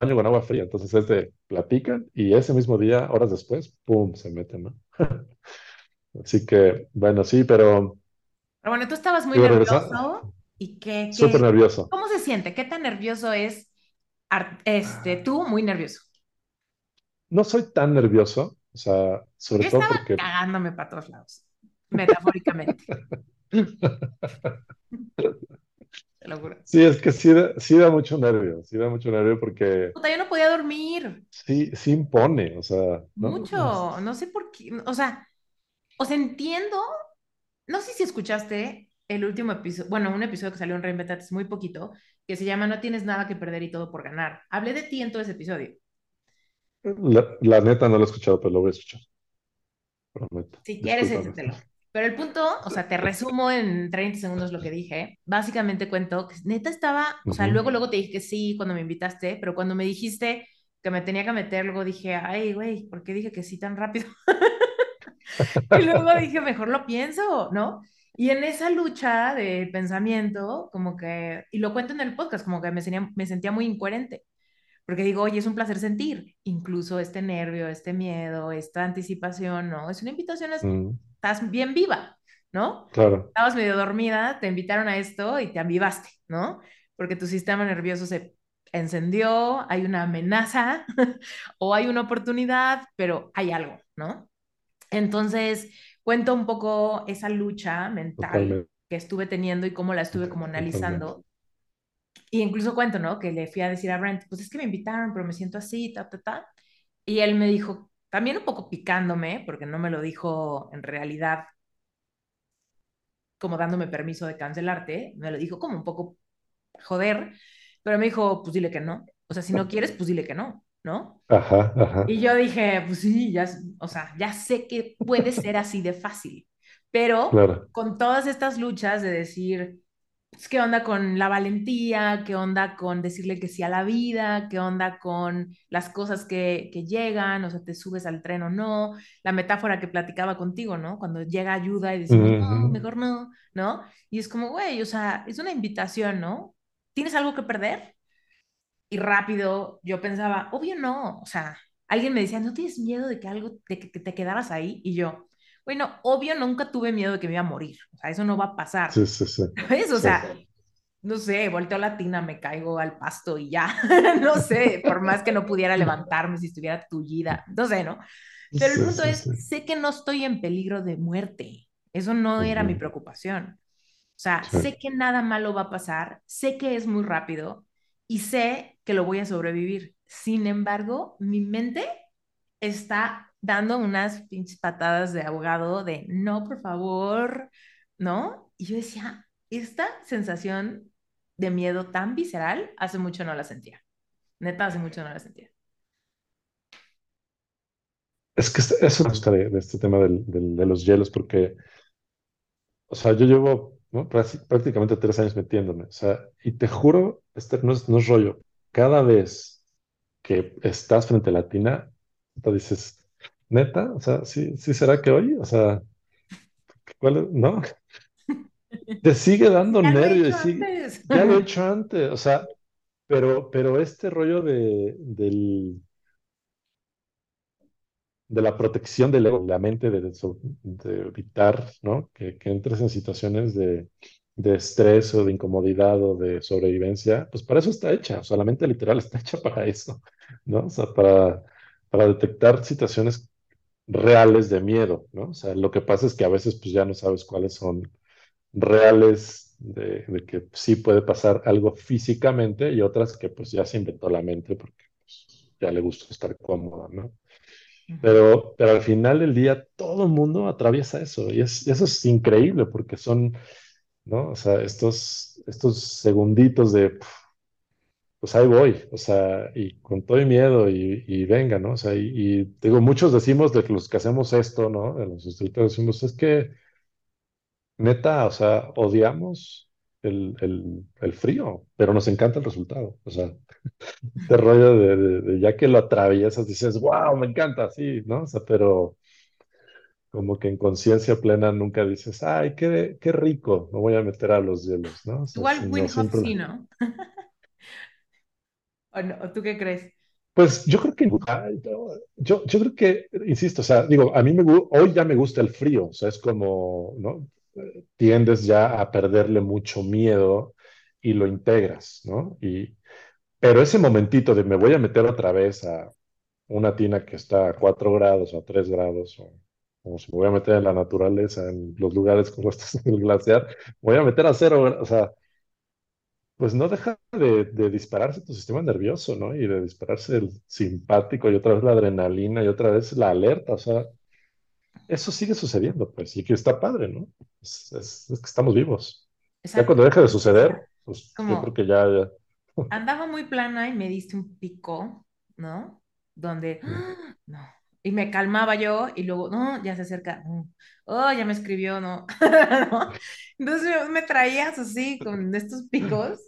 baño con agua fría. Entonces, es de platican y ese mismo día, horas después, ¡pum!, se meten, ¿no? Así que, bueno, sí, pero Pero bueno, tú estabas muy nervioso y qué, Súper qué, nervioso. ¿cómo se siente? ¿Qué tan nervioso es este, tú muy nervioso? no soy tan nervioso, o sea, sobre Yo todo estaba porque cagándome para todos lados, metafóricamente, te lo juro. sí, es que sí da, sí da mucho nervio, sí da mucho nervio porque Puta, yo no podía dormir sí, sí impone, o sea, ¿no? mucho, no sé por qué, o sea, o sea, entiendo, no sé si escuchaste el último episodio, bueno, un episodio que salió en Reinventate es muy poquito, que se llama No tienes nada que perder y todo por ganar. Hablé de ti en todo ese episodio. La, la neta no lo he escuchado, pero lo voy a escuchar, prometo. Si quieres, échatelo. Pero el punto, o sea, te resumo en 30 segundos lo que dije. Básicamente cuento que neta estaba, o sea, Ujú. luego, luego te dije que sí cuando me invitaste, pero cuando me dijiste que me tenía que meter, luego dije, ay, güey, ¿por qué dije que sí tan rápido? Y luego dije, mejor lo pienso, ¿no? Y en esa lucha de pensamiento, como que, y lo cuento en el podcast, como que me sentía, me sentía muy incoherente, porque digo, oye, es un placer sentir, incluso este nervio, este miedo, esta anticipación, ¿no? Es una invitación, a- Mm, estás bien viva, ¿no? claro. Estabas medio dormida, te invitaron a esto y te avivaste, ¿no? Porque tu sistema nervioso se encendió, hay una amenaza o hay una oportunidad, pero hay algo, ¿no? Entonces, cuento un poco esa lucha mental Totalmente, que estuve teniendo y cómo la estuve como totalmente. analizando. Y incluso cuento, ¿no? Que le fui a decir a Brent, pues es que me invitaron, pero me siento así, ta, ta, ta. Y él me dijo, también un poco picándome, porque no me lo dijo en realidad como dándome permiso de cancelarte, me lo dijo como un poco joder, pero me dijo, pues dile que no. O sea, si no quieres, pues dile que no, ¿no? Ajá, ajá, Y yo dije, pues sí, ya, o sea, ya sé que puede ser así de fácil, pero claro. con todas estas luchas de decir, pues, ¿qué onda con la valentía? ¿Qué onda con decirle que sí a la vida? ¿Qué onda con las cosas que, que llegan? O sea, te subes al tren o no. La metáfora que platicaba contigo, ¿no? Cuando llega ayuda y decimos, no, Ujú. mejor no, ¿no? Y es como, güey, o sea, es una invitación, ¿no? ¿Tienes algo que perder? Y rápido yo pensaba, obvio no, o sea, alguien me decía, ¿no tienes miedo de que algo, de que, te quedaras ahí? Y yo, bueno, obvio nunca tuve miedo de que me iba a morir, o sea, eso no va a pasar, Sí, sí, sí, ¿sabes? O sí. sea, no sé, volteo la tina, me caigo al pasto y ya, no sé, por más que no pudiera levantarme si estuviera tullida, no sé, ¿no? Pero el Sí, punto sí, es, sí. sé que no estoy en peligro de muerte, eso no era mi preocupación. O sea, Sí. sé que nada malo va a pasar, sé que es muy rápido y sé que lo voy a sobrevivir. Sin embargo, mi mente está dando unas pinches patadas de abogado de no, por favor, ¿no? Y yo decía, esta sensación de miedo tan visceral, hace mucho no la sentía. Neta, hace mucho no la sentía. Es que eso me gusta de, de este tema del- del- de los hielos, porque, o sea, yo llevo, ¿no? Prácti- prácticamente tres años metiéndome, o sea, y te juro, este no es, no es rollo. Cada vez que estás frente a la tina, te dices, neta, o sea, sí, sí será que hoy, o sea, ¿cuál es? ¿No? Te sigue dando Ya lo he nervio y hecho sigue, antes. ya lo he hecho antes, o sea, pero, pero este rollo de, del de la protección de la, mente, de, evitar. Que, entres en situaciones de, estrés o de incomodidad o de sobrevivencia, pues para eso está hecha, o sea, la mente literal está hecha para eso, ¿no? O sea, para, detectar situaciones reales de miedo, ¿no? O sea, lo que pasa es que a veces pues ya no sabes cuáles son reales de, de que sí puede pasar algo físicamente y otras que pues ya se inventó la mente porque pues, ya le gusta estar cómoda, ¿no? Pero, pero al final del día todo el mundo atraviesa eso y es, eso es increíble porque son, ¿no? O sea, estos, estos segunditos de, pues ahí voy, o sea, y con todo el miedo y, y venga, ¿no? O sea, y, y digo, muchos decimos de los que hacemos esto, ¿no? De los instructores decimos, es que neta, o sea, odiamos el, el, el frío, pero nos encanta el resultado, o sea, este rollo de, de- de ya que lo atraviesas dices, wow, me encanta, sí, ¿no? O sea, pero... Como que en conciencia plena nunca dices, ay, qué, qué rico, me voy a meter a los hielos, ¿no? O sea, Igual Win siempre. sí, ¿no? ¿O no? ¿O tú qué crees? Pues yo creo que, no, yo, yo creo que, insisto, o sea, digo, a mí me, hoy ya me gusta el frío, o sea, es como, ¿no? Tiendes ya a perderle mucho miedo y lo integras, ¿no? Y, pero ese momentito de me voy a meter otra vez a una tina que está a 4 grados o a 3 grados, o como si me voy a meter en la naturaleza, en los lugares como estos en el glaciar, voy a meter a cero, o sea, pues no deja de, de dispararse tu sistema nervioso, ¿no? Y de dispararse el simpático y otra vez la adrenalina y otra vez la alerta, o sea, eso sigue sucediendo, pues, y que está padre, ¿no? Es, es- es que estamos vivos. Ya Exacto. cuando deje de suceder, pues yo creo que ya, ya. andaba muy plana y me diste un pico, ¿no? Donde, ¡ah! no. Y me calmaba yo y luego, no, ya se acerca, oh, ya me escribió, no. ¿No? Entonces me, me traías así con estos picos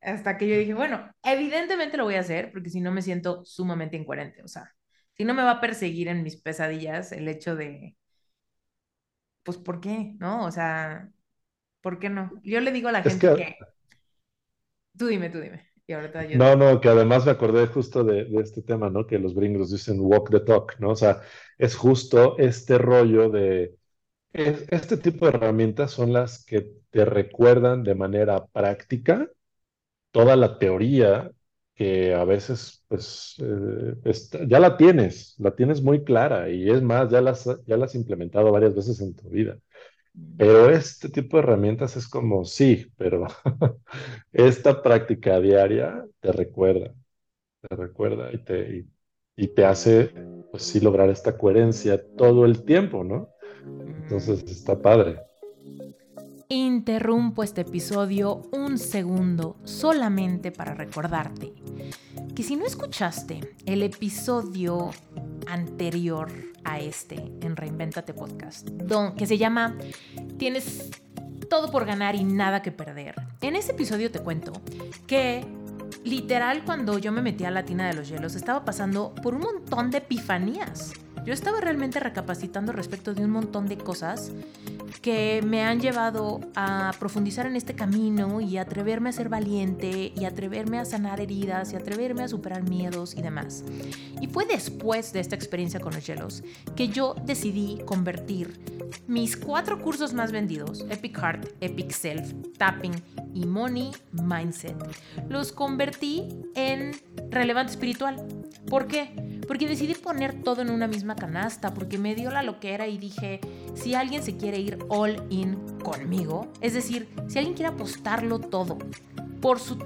hasta que yo dije, bueno, evidentemente lo voy a hacer porque si no me siento sumamente incoherente, o sea, si no me va a perseguir en mis pesadillas el hecho de, pues, ¿por qué? ¿No? O sea, ¿por qué no? Yo le digo a la Es gente que, que, tú dime, tú dime, y ahorita yo no, no, que además me acordé justo de, de este tema, ¿no? Que los gringos dicen walk the talk, ¿no? O sea, es justo este rollo de, es- este tipo de herramientas son las que te recuerdan de manera práctica toda la teoría que a veces, pues, eh, está- ya la tienes, la tienes muy clara y es más, ya las, ya las has implementado varias veces en tu vida. Pero este tipo de herramientas es como, sí, pero esta práctica diaria te recuerda, te recuerda y te, y, y te hace, pues sí, lograr esta coherencia todo el tiempo, ¿no? Entonces está padre. Interrumpo este episodio un segundo solamente para recordarte que si no escuchaste el episodio anterior a este en Reinventate Podcast, don, que se llama Tienes todo por ganar y nada que perder, en ese episodio te cuento que literal cuando yo me metí a la tina de los hielos estaba pasando por un montón de epifanías. Yo estaba realmente recapacitando respecto de un montón de cosas que me han llevado a profundizar en este camino y atreverme a ser valiente y atreverme a sanar heridas y atreverme a superar miedos y demás. Y fue después de esta experiencia con los hielos que yo decidí convertir mis cuatro cursos más vendidos, Epic Heart, Epic Self, Tapping y Money Mindset, los convertí en relevante espiritual. ¿Por qué? Porque decidí poner todo en una misma canasta, porque me dio la loquera y dije, si alguien se quiere ir all in conmigo, es decir, si alguien quiere apostarlo todo por su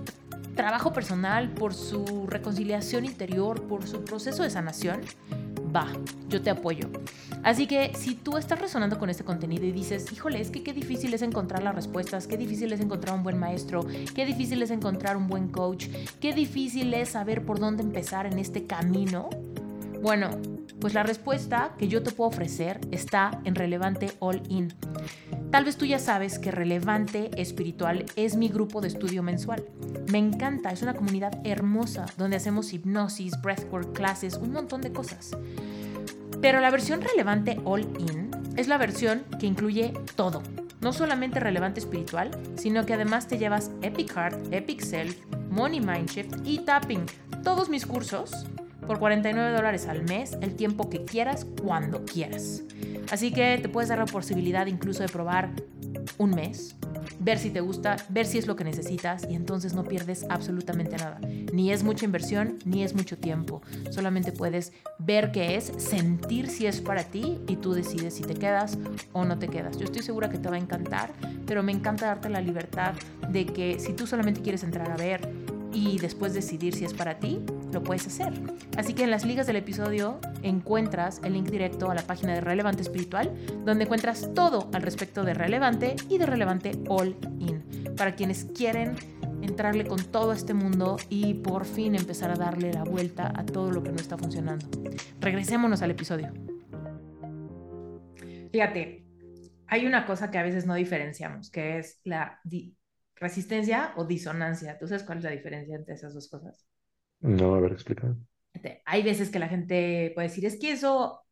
trabajo personal, por su reconciliación interior, por su proceso de sanación, va, yo te apoyo. Así que si tú estás resonando con este contenido y dices, híjole, es que qué difícil es encontrar las respuestas, qué difícil es encontrar un buen maestro, qué difícil es encontrar un buen coach, qué difícil es saber por dónde empezar en este camino, bueno, pues la respuesta que yo te puedo ofrecer está en Relevante All In. Tal vez tú ya sabes que Relevante Espiritual es mi grupo de estudio mensual. Me encanta, es una comunidad hermosa donde hacemos hipnosis, breathwork, clases, un montón de cosas. Pero la versión Relevante All In es la versión que incluye todo. No solamente relevante espiritual, sino que además te llevas Epic Heart, Epic Self, Money Mindshift y Tapping. Todos mis cursos por 49 dólares al mes, el tiempo que quieras, cuando quieras. Así que te puedes dar la posibilidad incluso de probar un mes, ver si te gusta, ver si es lo que necesitas y entonces no pierdes absolutamente nada. Ni es mucha inversión, ni es mucho tiempo. Solamente puedes ver qué es, sentir si es para ti y tú decides si te quedas o no te quedas. Yo estoy segura que te va a encantar, pero me encanta darte la libertad de que si tú solamente quieres entrar a ver y después decidir si es para ti, lo puedes hacer. Así que en las ligas del episodio encuentras el link directo a la página de Relevante Espiritual, donde encuentras todo al respecto de Relevante y de Relevante All In, para quienes quieren entrarle con todo este mundo y por fin empezar a darle la vuelta a todo lo que no está funcionando. Regresémonos al episodio. Fíjate, hay una cosa que a veces no diferenciamos, que es la resistencia o disonancia. ¿Tú sabes cuál es la diferencia entre esas dos cosas? No, a ver, explica. Hay veces que la gente puede decir, es que eso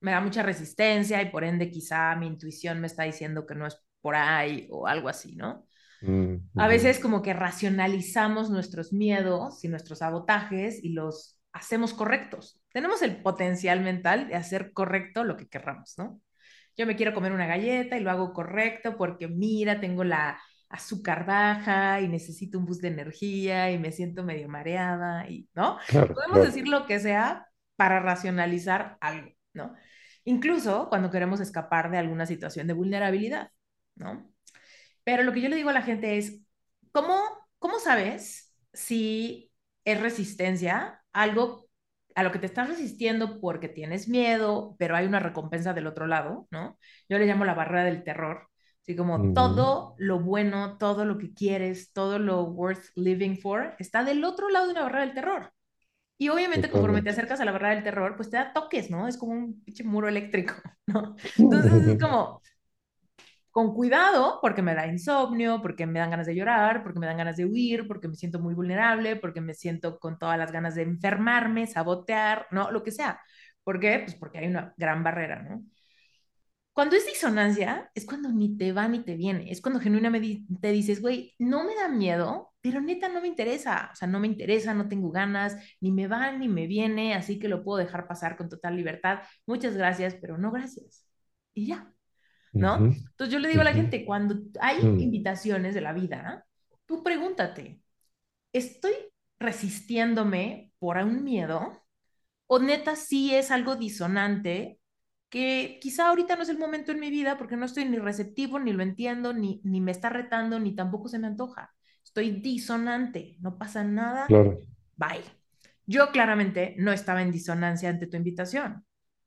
me da mucha resistencia y por ende quizá mi intuición me está diciendo que no es por ahí o algo así, ¿no? Mm, A veces como que racionalizamos nuestros miedos y nuestros sabotajes y los hacemos correctos. Tenemos el potencial mental de hacer correcto lo que querramos, ¿no? Yo me quiero comer una galleta y lo hago correcto porque mira, tengo la azúcar baja y necesito un boost de energía y me siento medio mareada y, ¿no? Claro, Podemos claro. decir lo que sea, para racionalizar algo, ¿no? Incluso cuando queremos escapar de alguna situación de vulnerabilidad, ¿no? Pero lo que yo le digo a la gente es, ¿cómo, cómo sabes si es resistencia, algo a lo que te estás resistiendo porque tienes miedo, pero hay una recompensa del otro lado, ¿no? Yo le llamo la barrera del terror. Así como todo lo bueno, todo lo que quieres, todo lo worth living for, está del otro lado de una barrera del terror. Y obviamente conforme te acercas a la barrera del terror, pues te da toques, ¿no? Es como un pinche muro eléctrico, ¿no? Entonces es como, con cuidado, porque me da insomnio, porque me dan ganas de llorar, porque me dan ganas de huir, porque me siento muy vulnerable, porque me siento con todas las ganas de enfermarme, sabotear, ¿no? Lo que sea. ¿Por qué? Pues porque hay una gran barrera, ¿no? Cuando es disonancia, es cuando ni te va ni te viene. Es cuando genuinamente te dices, güey, no me da miedo, pero neta no me interesa. O sea, no me interesa, no tengo ganas, ni me va ni me viene, así que lo puedo dejar pasar con total libertad. Muchas gracias, pero no gracias. Y ya. ¿no? Entonces yo le digo a la gente, cuando hay mm. invitaciones de la vida, tú pregúntate, ¿estoy resistiéndome por un miedo? ¿O neta sí es algo disonante que quizá ahorita no es el momento en mi vida porque no estoy ni receptivo, ni lo entiendo, ni, ni me está retando, ni tampoco se me antoja? Estoy disonante, no pasa nada. Bye. Yo claramente no estaba en disonancia ante tu invitación.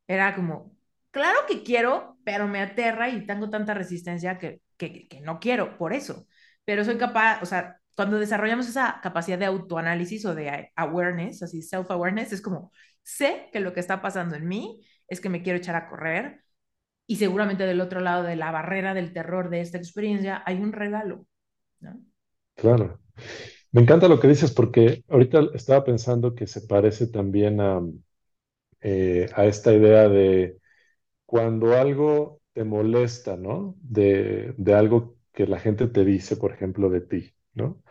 Era como, claro que quiero, pero me aterra y tengo tanta resistencia que, que, que no quiero, por eso. Pero soy capaz, o sea, cuando desarrollamos esa capacidad de autoanálisis o de awareness, así self-awareness, es como, sé que lo que está pasando en mí es que me quiero echar a correr y seguramente del otro lado de la barrera del terror de esta experiencia hay un regalo, ¿no? Claro. Me encanta lo que dices porque ahorita estaba pensando que se parece también a, eh, a esta idea de cuando algo te molesta, ¿no? De, algo que la gente te dice, por ejemplo, de ti, ¿no?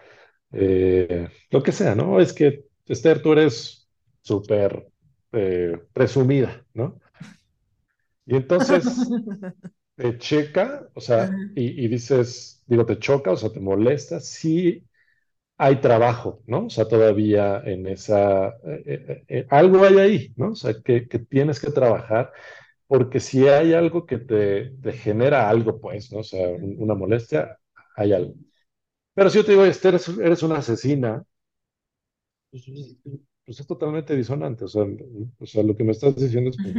Eh, lo que sea, ¿no? Es que, Esther, tú eres súper eh, presumida, ¿no? Y entonces te checa, o sea, y, dices, digo, te choca, o sea, te molesta, sí hay trabajo, ¿no? O sea, todavía en esa, eh, algo hay ahí, ¿no? O sea, que, que tienes que trabajar porque si hay algo que te, genera algo, pues, ¿no? O sea, una molestia, hay algo. Pero si yo te digo, Esther, eres, una asesina, pues, pues, es totalmente disonante. O sea, o sea, lo que me estás diciendo es que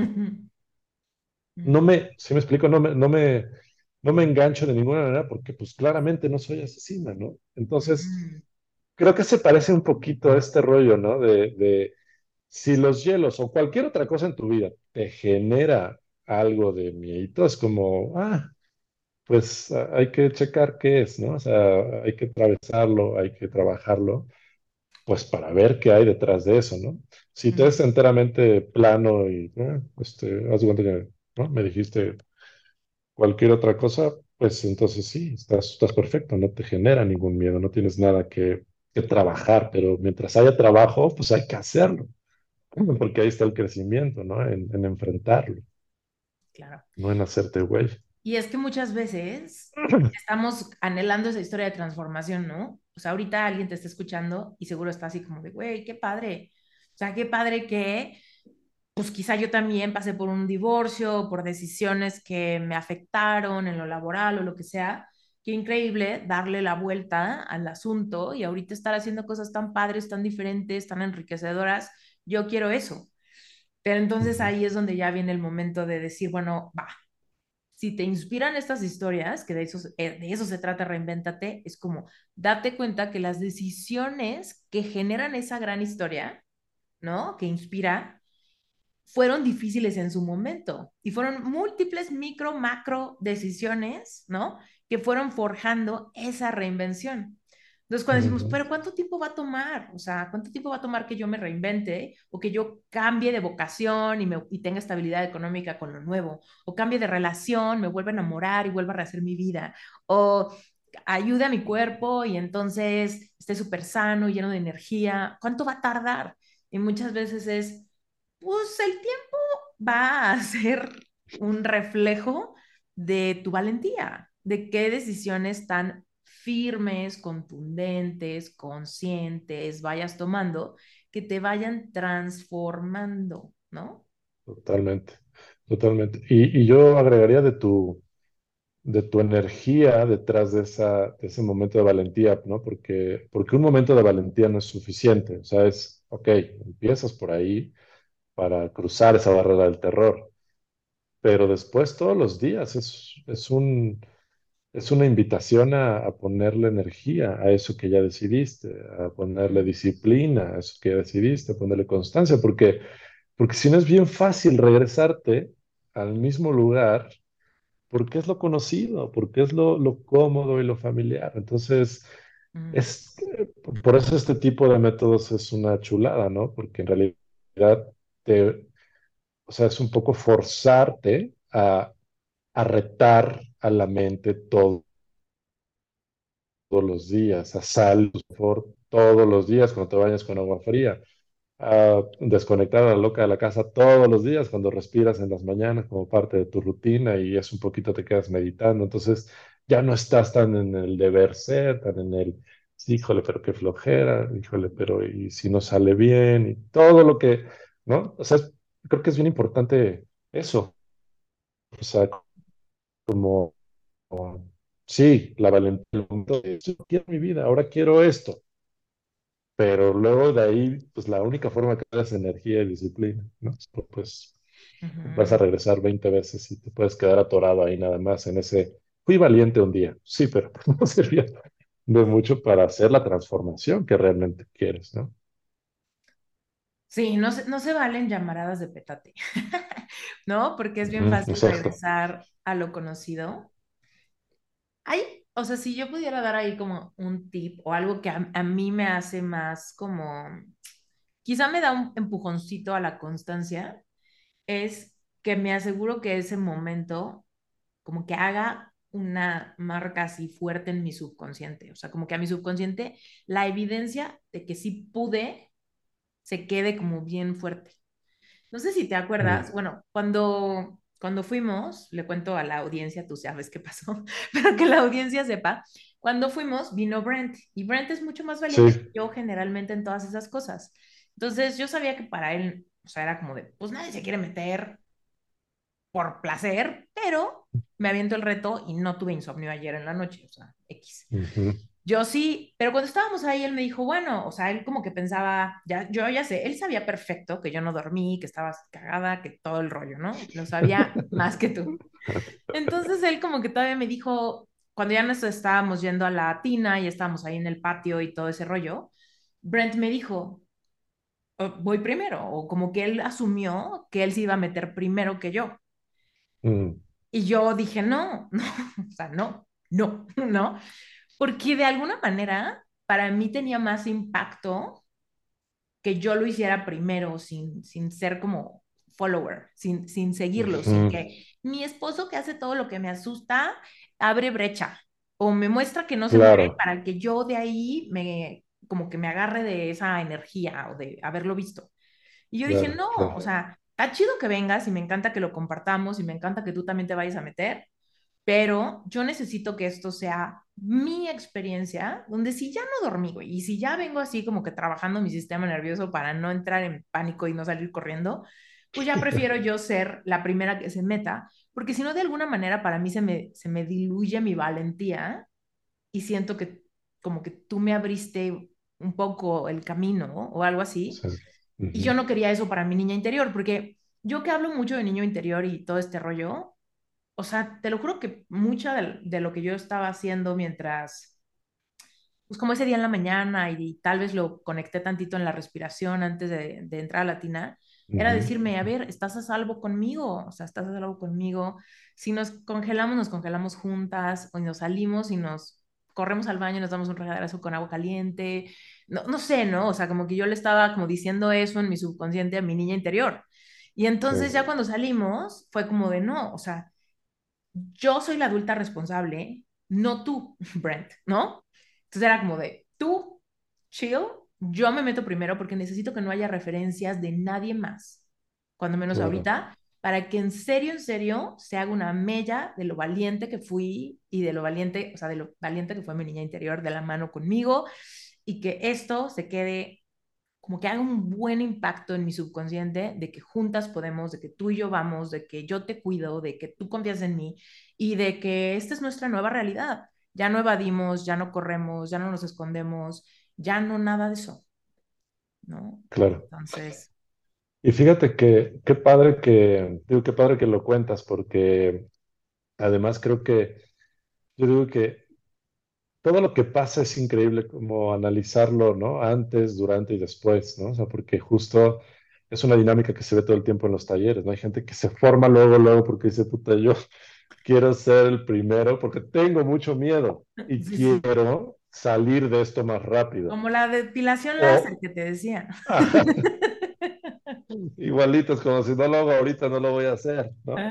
no me, si me explico, no me, no me, no me engancho de ninguna manera porque pues claramente no soy asesina, ¿no? Entonces, creo que se parece un poquito a este rollo, ¿no? de si los hielos o cualquier otra cosa en tu vida te genera algo de miedo, es como, ah, pues hay que checar qué es, ¿no? O sea, hay que atravesarlo, hay que trabajarlo, pues para ver qué hay detrás de eso, ¿no? Si te es enteramente plano y, eh, este, haz cuenta que, ¿no? Me dijiste cualquier otra cosa, pues entonces sí, estás, estás perfecto, no te genera ningún miedo, no tienes nada que, que trabajar, pero mientras haya trabajo, pues hay que hacerlo porque ahí está el crecimiento, ¿no? En, enfrentarlo. Claro. No en hacerte güey. Y es que muchas veces estamos anhelando esa historia de transformación, ¿no? O sea, ahorita alguien te está escuchando y seguro está así como de, güey, qué padre. O sea, qué padre que, pues quizá yo también pasé por un divorcio, por decisiones que me afectaron en lo laboral o lo que sea. Qué increíble darle la vuelta al asunto y ahorita estar haciendo cosas tan padres, tan diferentes, tan enriquecedoras yo quiero eso. Pero entonces ahí es donde ya viene el momento de decir, bueno, va, si te inspiran estas historias, que de eso, eh, de eso se trata, reinvéntate, es como date cuenta que las decisiones que generan esa gran historia, ¿no? Que inspira, fueron difíciles en su momento y fueron múltiples micro, macro decisiones, ¿no? Que fueron forjando esa reinvención. Entonces, cuando decimos, pero ¿cuánto tiempo va a tomar? O sea, ¿cuánto tiempo va a tomar que yo me reinvente o que yo cambie de vocación y, me, y tenga estabilidad económica con lo nuevo? O cambie de relación, me vuelva a enamorar y vuelva a rehacer mi vida. O ayude a mi cuerpo y entonces esté súper sano lleno de energía. ¿Cuánto va a tardar? Y muchas veces es, pues el tiempo va a ser un reflejo de tu valentía, de qué decisiones tan firmes, contundentes, conscientes, vayas tomando, que te vayan transformando, ¿no? Totalmente, totalmente. Y, yo agregaría de tu, de tu energía detrás de, esa, de ese momento de valentía, ¿no? Porque, porque un momento de valentía no es suficiente. O sea, es, ok, empiezas por ahí para cruzar esa barrera del terror, pero después todos los días es, es un, es una invitación a, a ponerle energía a eso que ya decidiste, a ponerle disciplina a eso que ya decidiste, a ponerle constancia, porque, porque si no es bien fácil regresarte al mismo lugar porque es lo conocido, porque es lo, lo cómodo y lo familiar. Entonces, Mm, es, por eso este tipo de métodos es una chulada, ¿no? Porque en realidad o sea, es un poco forzarte a, a retar a la mente todo- todos los días, a sal por todos los días cuando te bañas con agua fría a desconectar a la loca de la casa todos los días cuando respiras en las mañanas como parte de tu rutina y es un poquito te quedas meditando. Entonces ya no estás tan en el deber ser, tan en el, híjole, pero qué flojera, híjole, pero y si no sale bien y todo lo que, ¿no? O sea, es- creo que es bien importante eso. O sea, como, como, sí, la valentía, de, "Sí, quiero mi vida, ahora quiero esto. Pero luego de ahí, pues la única forma que das energía y disciplina, ¿no? Pues vas a regresar 20 veces y te puedes quedar atorado ahí nada más en ese, fui valiente un día, sí, pero no sirvió de mucho para hacer la transformación que realmente quieres, ¿no? Sí, no se, no se valen llamaradas de petate, ¿no? Porque es bien fácil exacto. regresar a lo conocido. Hay, o sea, si yo pudiera dar ahí como un tip o algo que a, a mí me hace más como, quizá me da un empujoncito a la constancia, es que me aseguro que ese momento como que haga una marca así fuerte en mi subconsciente, o sea, como que a mi subconsciente la evidencia de que sí pude se quede como bien fuerte. No sé si te acuerdas, Mm, bueno, cuando, cuando fuimos, le cuento a la audiencia, tú sabes qué pasó, pero que la audiencia sepa, cuando fuimos vino Brent y Brent es mucho más valiente que Sí. yo generalmente en todas esas cosas. Entonces yo sabía que para él, o sea, era como de, pues nadie se quiere meter por placer, pero me aviento el reto y no tuve insomnio ayer en la noche, o sea, X. ujú, Yo sí, pero cuando estábamos ahí, él me dijo, bueno, o sea, él como que pensaba, ya, yo ya sé, él sabía perfecto que yo no dormí, que estaba cagada, que todo el rollo, ¿no? Lo sabía más que tú. Entonces él como que todavía me dijo, cuando ya nos estábamos yendo a la tina y estábamos ahí en el patio y todo ese rollo, Brent me dijo, "Oh, voy primero, o como que él asumió que él se iba a meter primero que yo. mm, Y yo dije, no, no, o sea, no, no, no, porque de alguna manera para mí tenía más impacto que yo lo hiciera primero, sin, sin ser como follower, sin, sin seguirlo, sin que mi esposo que hace todo lo que me asusta, abre brecha o me muestra que no se muere Claro, para que yo de ahí me, como que me agarre de esa energía o de haberlo visto. Y yo dije, claro, no, o claro. sea, está chido que vengas y me encanta que lo compartamos y me encanta que tú también te vayas a meter, pero yo necesito que esto sea mi experiencia, donde si ya no dormí, güey, y si ya vengo así como que trabajando mi sistema nervioso para no entrar en pánico y no salir corriendo, pues ya prefiero yo ser la primera que se meta, porque si no, de alguna manera para mí se me, se me diluye mi valentía y siento que como que tú me abriste un poco el camino o algo así, Sí. y yo no quería eso para mi niña interior, porque yo que hablo mucho de niño interior y todo este rollo, o sea, te lo juro que mucha de, de lo que yo estaba haciendo mientras, pues como ese día en la mañana y, y tal vez lo conecté tantito en la respiración antes de, de entrar a la tina, era ujú, decirme, a ver, estás a salvo conmigo, o sea, estás a salvo conmigo. Si nos congelamos, nos congelamos juntas, o nos salimos y nos corremos al baño nos damos un regaderazo con agua caliente. No, no sé, ¿no? O sea, como que yo le estaba como diciendo eso en mi subconsciente a mi niña interior. Y Sí. entonces ya cuando salimos fue como de no, o sea, yo soy la adulta responsable, no tú, Brent, ¿no? Entonces era como de, tú, chill, yo me meto primero porque necesito que no haya referencias de nadie más, cuando menos Claro. ahorita, para que en serio, en serio, se haga una mella de lo valiente que fui y de lo valiente, o sea, de lo valiente que fue mi niña interior de la mano conmigo y que esto se quede como que haga un buen impacto en mi subconsciente de que juntas podemos, de que tú y yo vamos, de que yo te cuido, de que tú confías en mí y de que esta es nuestra nueva realidad. Ya no evadimos, ya no corremos, ya no nos escondemos, ya no nada de eso. ¿No? Claro. Entonces. Y fíjate que qué padre que, digo, qué padre que lo cuentas, porque además creo que, yo digo que todo lo que pasa es increíble como analizarlo, ¿no? Antes, durante y después, ¿no? O sea, porque justo es una dinámica que se ve todo el tiempo en los talleres, ¿no? Hay gente que se forma luego, luego porque dice, puta, yo quiero ser el primero porque tengo mucho miedo y quiero salir de esto más rápido. Como la depilación láser que te decía. Igualitos, como si no lo hago ahorita, no lo voy a hacer, ¿no?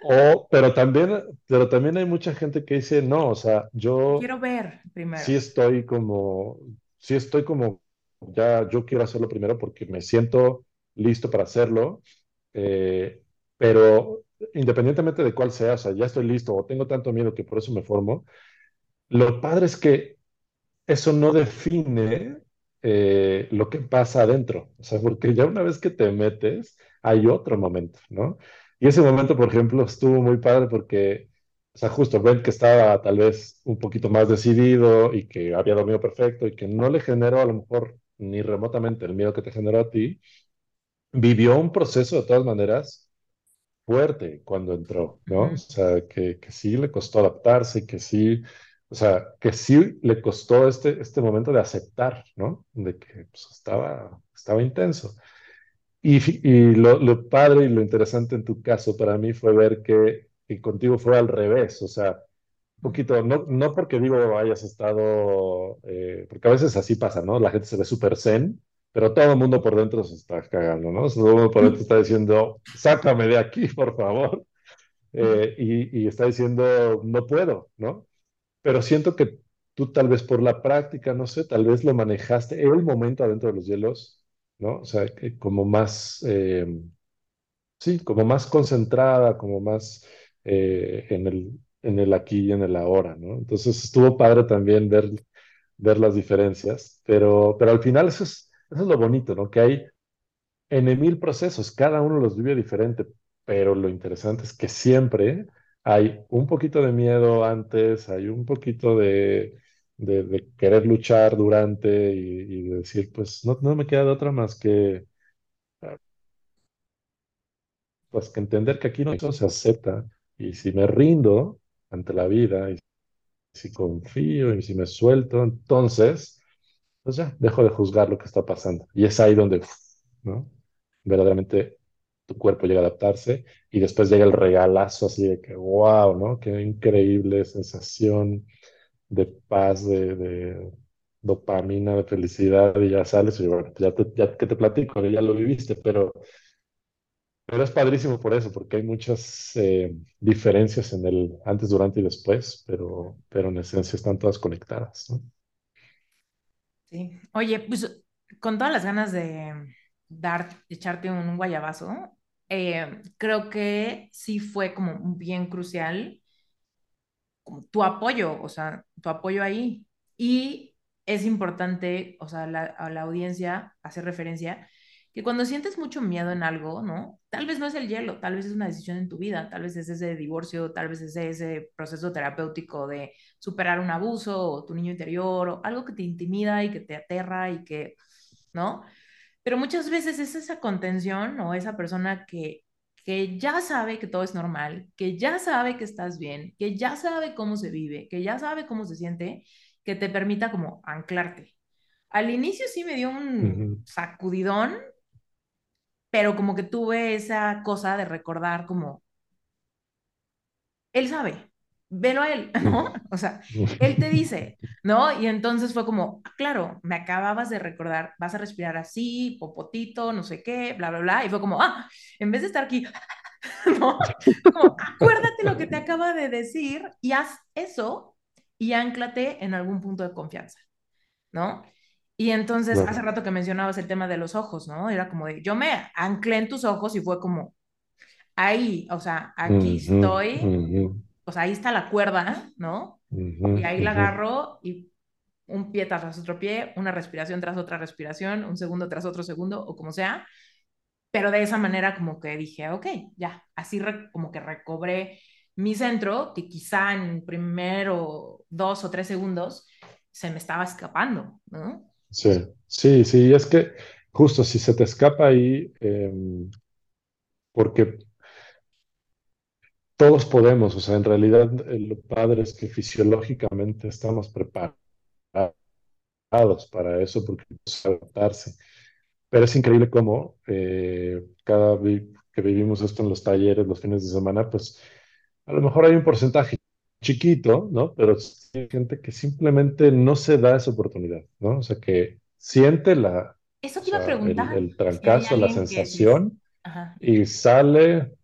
O, pero también, pero también hay mucha gente que dice, no, o sea, yo quiero ver primero. Sí estoy como, sí estoy como, ya yo quiero hacerlo primero porque me siento listo para hacerlo, eh, pero independientemente de cuál sea, o sea, ya estoy listo o tengo tanto miedo que por eso me formo, lo padre es que eso no define eh, lo que pasa adentro. O sea, porque ya una vez que te metes, hay otro momento, ¿no? Y ese momento, por ejemplo, estuvo muy padre porque, o sea, justo ven que estaba tal vez un poquito más decidido y que había dormido perfecto y que no le generó a lo mejor ni remotamente el miedo que te generó a ti, vivió un proceso de todas maneras fuerte cuando entró, ¿no? O sea, que, que sí le costó adaptarse, que sí o sea, que sí le costó este, este momento de aceptar, ¿no? De que pues, estaba, estaba intenso. Y, y lo, lo, padre y lo interesante en tu caso para mí fue ver que, que contigo fue al revés, o sea, un poquito, no, no porque digo hayas estado, eh, porque a veces así pasa, ¿no? La gente se ve súper zen, pero todo el mundo por dentro se está cagando, ¿no? Todo el mundo por dentro está diciendo, sácame de aquí, por favor. Eh, y, y, está diciendo, no puedo, ¿no? Pero siento que tú tal vez por la práctica, no sé, tal vez lo manejaste, el momento adentro de los hielos, ¿no? O sea, como más, eh, sí, como más concentrada, como más eh, en el, en el aquí y en el ahora, ¿no? Entonces estuvo padre también ver, ver las diferencias, pero, pero al final eso es, eso es lo bonito, ¿no? Que hay en mil procesos, cada uno los vive diferente, pero lo interesante es que siempre hay un poquito de miedo antes, hay un poquito de, querer luchar durante y, decir, pues no, no, me queda de otra más que, pues, que entender que aquí no se acepta y si me rindo ante la vida y si confío y si me suelto, entonces, pues ya, dejo de juzgar lo que está pasando. Y es ahí donde, ¿no? Verdaderamente tu cuerpo llega a adaptarse y después llega el regalazo así de que, wow, ¿no? Qué increíble sensación de paz, de, dopamina, de felicidad y ya sales y bueno, ya, ya que te platico, ya lo viviste, pero, pero es padrísimo por eso, porque hay muchas eh, diferencias en el antes, durante y después, pero, pero en esencia están todas conectadas, ¿no? Sí. Oye, pues con todas las ganas de dar, echarte un guayabazo, eh, creo que sí fue como bien crucial como tu apoyo, o sea, tu apoyo ahí. Y es importante, o sea, a la audiencia hacer referencia que cuando sientes mucho miedo en algo, ¿no? Tal vez no es el hielo, tal vez es una decisión en tu vida, tal vez es ese divorcio, tal vez es ese proceso terapéutico de superar un abuso o tu niño interior o algo que te intimida y que te aterra y que, ¿no? Pero muchas veces es esa contención o esa persona que, que ya sabe que todo es normal, que ya sabe que estás bien, que ya sabe cómo se vive, que ya sabe cómo se siente, que te permita como anclarte. Al inicio sí me dio un sacudidón, pero como que tuve esa cosa de recordar como, él sabe, velo a él, ¿no? O sea, él te dice, ¿no? Y entonces fue como, ah, claro, me acababas de recordar, vas a respirar así, popotito, no sé qué, bla, bla, bla. Y fue como, ah, en vez de estar aquí, ¿no? Como, acuérdate lo que te acaba de decir y haz eso y anclate en algún punto de confianza, ¿no? Y entonces, hace rato que mencionabas el tema de los ojos, ¿no? Era como de, yo me anclé en tus ojos y fue como, ahí, o sea, aquí estoy sea, ahí está la cuerda, ¿no? y ahí la agarro y un pie tras otro pie, una respiración tras otra respiración, un segundo tras otro segundo o como sea. Pero de esa manera como que dije, ok, ya, así como que recobré mi centro, que quizá en primero dos o tres segundos se me estaba escapando, ¿no? Sí, sí, sí, es que justo si se te escapa ahí, eh, porque todos podemos, o sea, en realidad eh, lo padre es que fisiológicamente estamos preparados para eso, porque es adaptarse. Pero es increíble cómo eh, cada vez que vivimos esto en los talleres, los fines de semana, pues a lo mejor hay un porcentaje chiquito, ¿no? Pero hay gente que simplemente no se da esa oportunidad, ¿no? O sea, que siente la, Eso te iba a sea, el, preguntar, el hay trancazo, la que sensación ajá, y sale,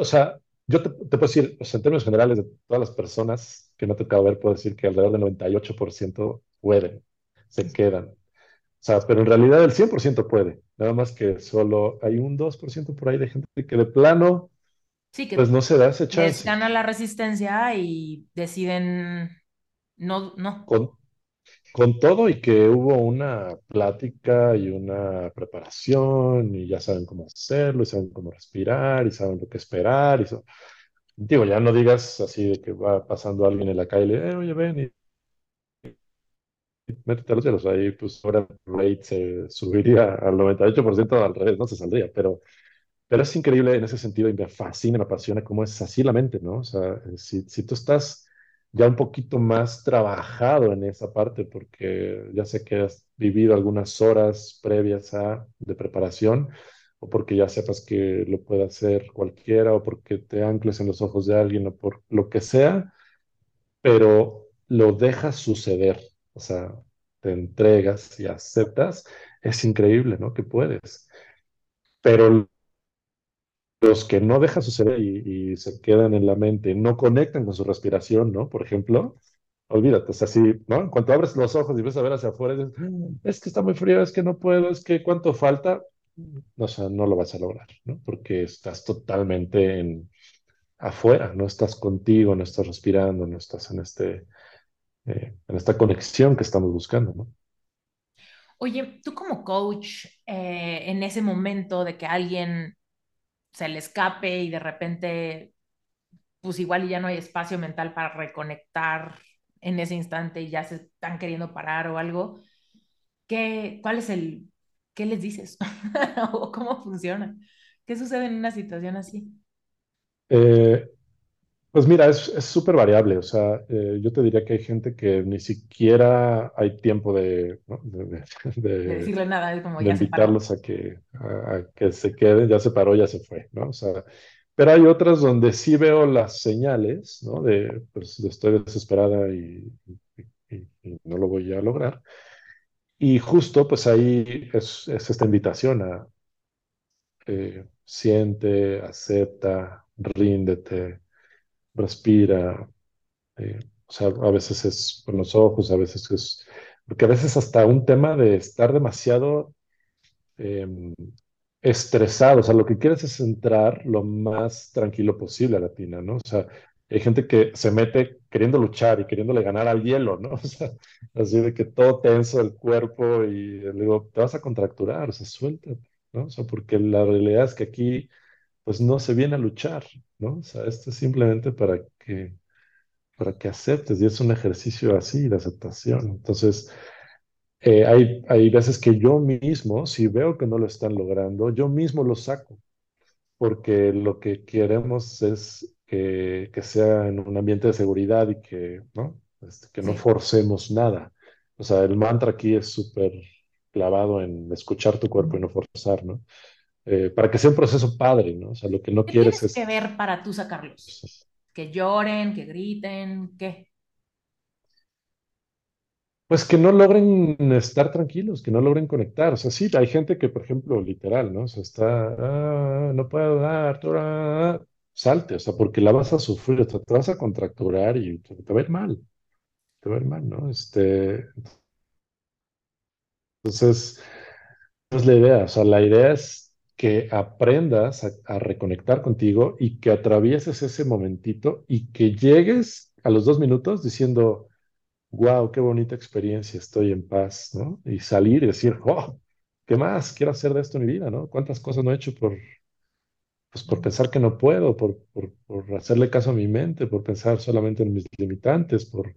o sea, yo te, te puedo decir, o sea, en términos generales de todas las personas que me ha tocado ver, puedo decir que alrededor del 98% pueden, se quedan. O sea, pero en realidad el 100% puede, nada más que solo hay un 2% por ahí de gente que de plano, sí, pues no se da ese les chance. gana la resistencia y deciden no, no. Con, con todo y que hubo una plática y una preparación y ya saben cómo hacerlo y saben cómo respirar y saben lo que esperar y so- digo, ya no digas así de que va pasando alguien en la calle y le, "Eh, oye, ven y métete a los cielos. Ahí pues ahora el rate se subiría al 98% al revés, no se saldría, pero Pero es increíble en ese sentido y me fascina, me apasiona cómo es así la mente, ¿no? O sea, si, si tú estás ya un poquito más trabajado en esa parte, porque ya sé que has vivido algunas horas previas a de preparación, o porque ya sepas que lo puede hacer cualquiera, o porque te ancles en los ojos de alguien, o por lo que sea, pero lo dejas suceder, o sea, te entregas y aceptas, es increíble, ¿no? Que puedes. Pero los que no dejan suceder y, y se quedan en la mente, no conectan con su respiración, ¿no? Por ejemplo, olvídate, o sea, ¿no? En cuanto abres los ojos y ves a ver hacia afuera, dices, "Ah, es que está muy frío, es que no puedo, es que cuánto falta, o sea, no lo vas a lograr, ¿no? Porque estás totalmente en, afuera, no estás contigo, no estás respirando, no estás en este, eh, en esta conexión que estamos buscando, ¿no? Oye, tú como coach, eh, en ese momento de que alguien se le escape y de repente, pues igual ya no hay espacio mental para reconectar en ese instante y ya se están queriendo parar o algo, ¿qué, cuál es el, qué les dices? ¿O cómo funciona? ¿Qué sucede en una situación así? Eh, Pues mira, es es súper variable. O sea, eh, yo te diría que hay gente que ni siquiera hay tiempo de, ¿no? de, de- De de- decirle nada, es como de ya se paró. invitarlos a que, a, a que se queden. Ya se paró, ya se fue, ¿no? O sea, pero hay otras donde sí veo las señales, ¿no? De, pues, estoy desesperada y, y- y- y no lo voy a lograr. Y justo, pues ahí es, es esta invitación a eh, siente, acepta, ríndete, respira Eh, o sea, a veces es con los ojos, a veces es... Porque a veces hasta un tema de estar demasiado eh, estresado, o sea, lo que quieres es entrar lo más tranquilo posible a la tina, ¿no? O sea, hay gente que se mete queriendo luchar y queriéndole ganar al hielo, ¿no? O sea, así de que todo tenso el cuerpo y le digo, te vas a contracturar, o sea, suéltate, ¿no? O sea, porque la realidad es que aquí, pues no se viene a luchar, ¿no? O sea, esto es simplemente para que para que aceptes, y es un ejercicio así de aceptación. Entonces, eh, hay, hay veces que yo mismo, si veo que no lo están logrando, yo mismo lo saco, porque lo que queremos es que, que sea en un ambiente de seguridad y que, ¿no? Este, que no forcemos nada. O sea, el mantra aquí es súper clavado en escuchar tu cuerpo y no forzar, ¿no? Eh, para que sea un proceso padre, ¿no? O sea, lo que no ¿Qué quieres tienes que es ver para tú sacarlos? Que lloren, que griten, ¿qué? Pues que no logren estar tranquilos, que no logren conectar. O sea, sí, hay gente que, por ejemplo, literal, ¿no? O sea, está, "Ah, no puedo dar, ah", salte, o sea, porque la vas a sufrir, o sea, te vas a contracturar y te, te va a ir mal, te va a ir mal, ¿no? Este, entonces, no es la idea, o sea, la idea es que aprendas a, a reconectar contigo y que atravieses ese momentito y que llegues a los dos minutos diciendo wow, qué bonita experiencia, estoy en paz, ¿no? Y salir y decir, oh, ¿qué más quiero hacer de esto en mi vida, ¿no? ¿Cuántas cosas no he hecho por, pues, por pensar que no puedo, por, por, por hacerle caso a mi mente, por pensar solamente en mis limitantes, por,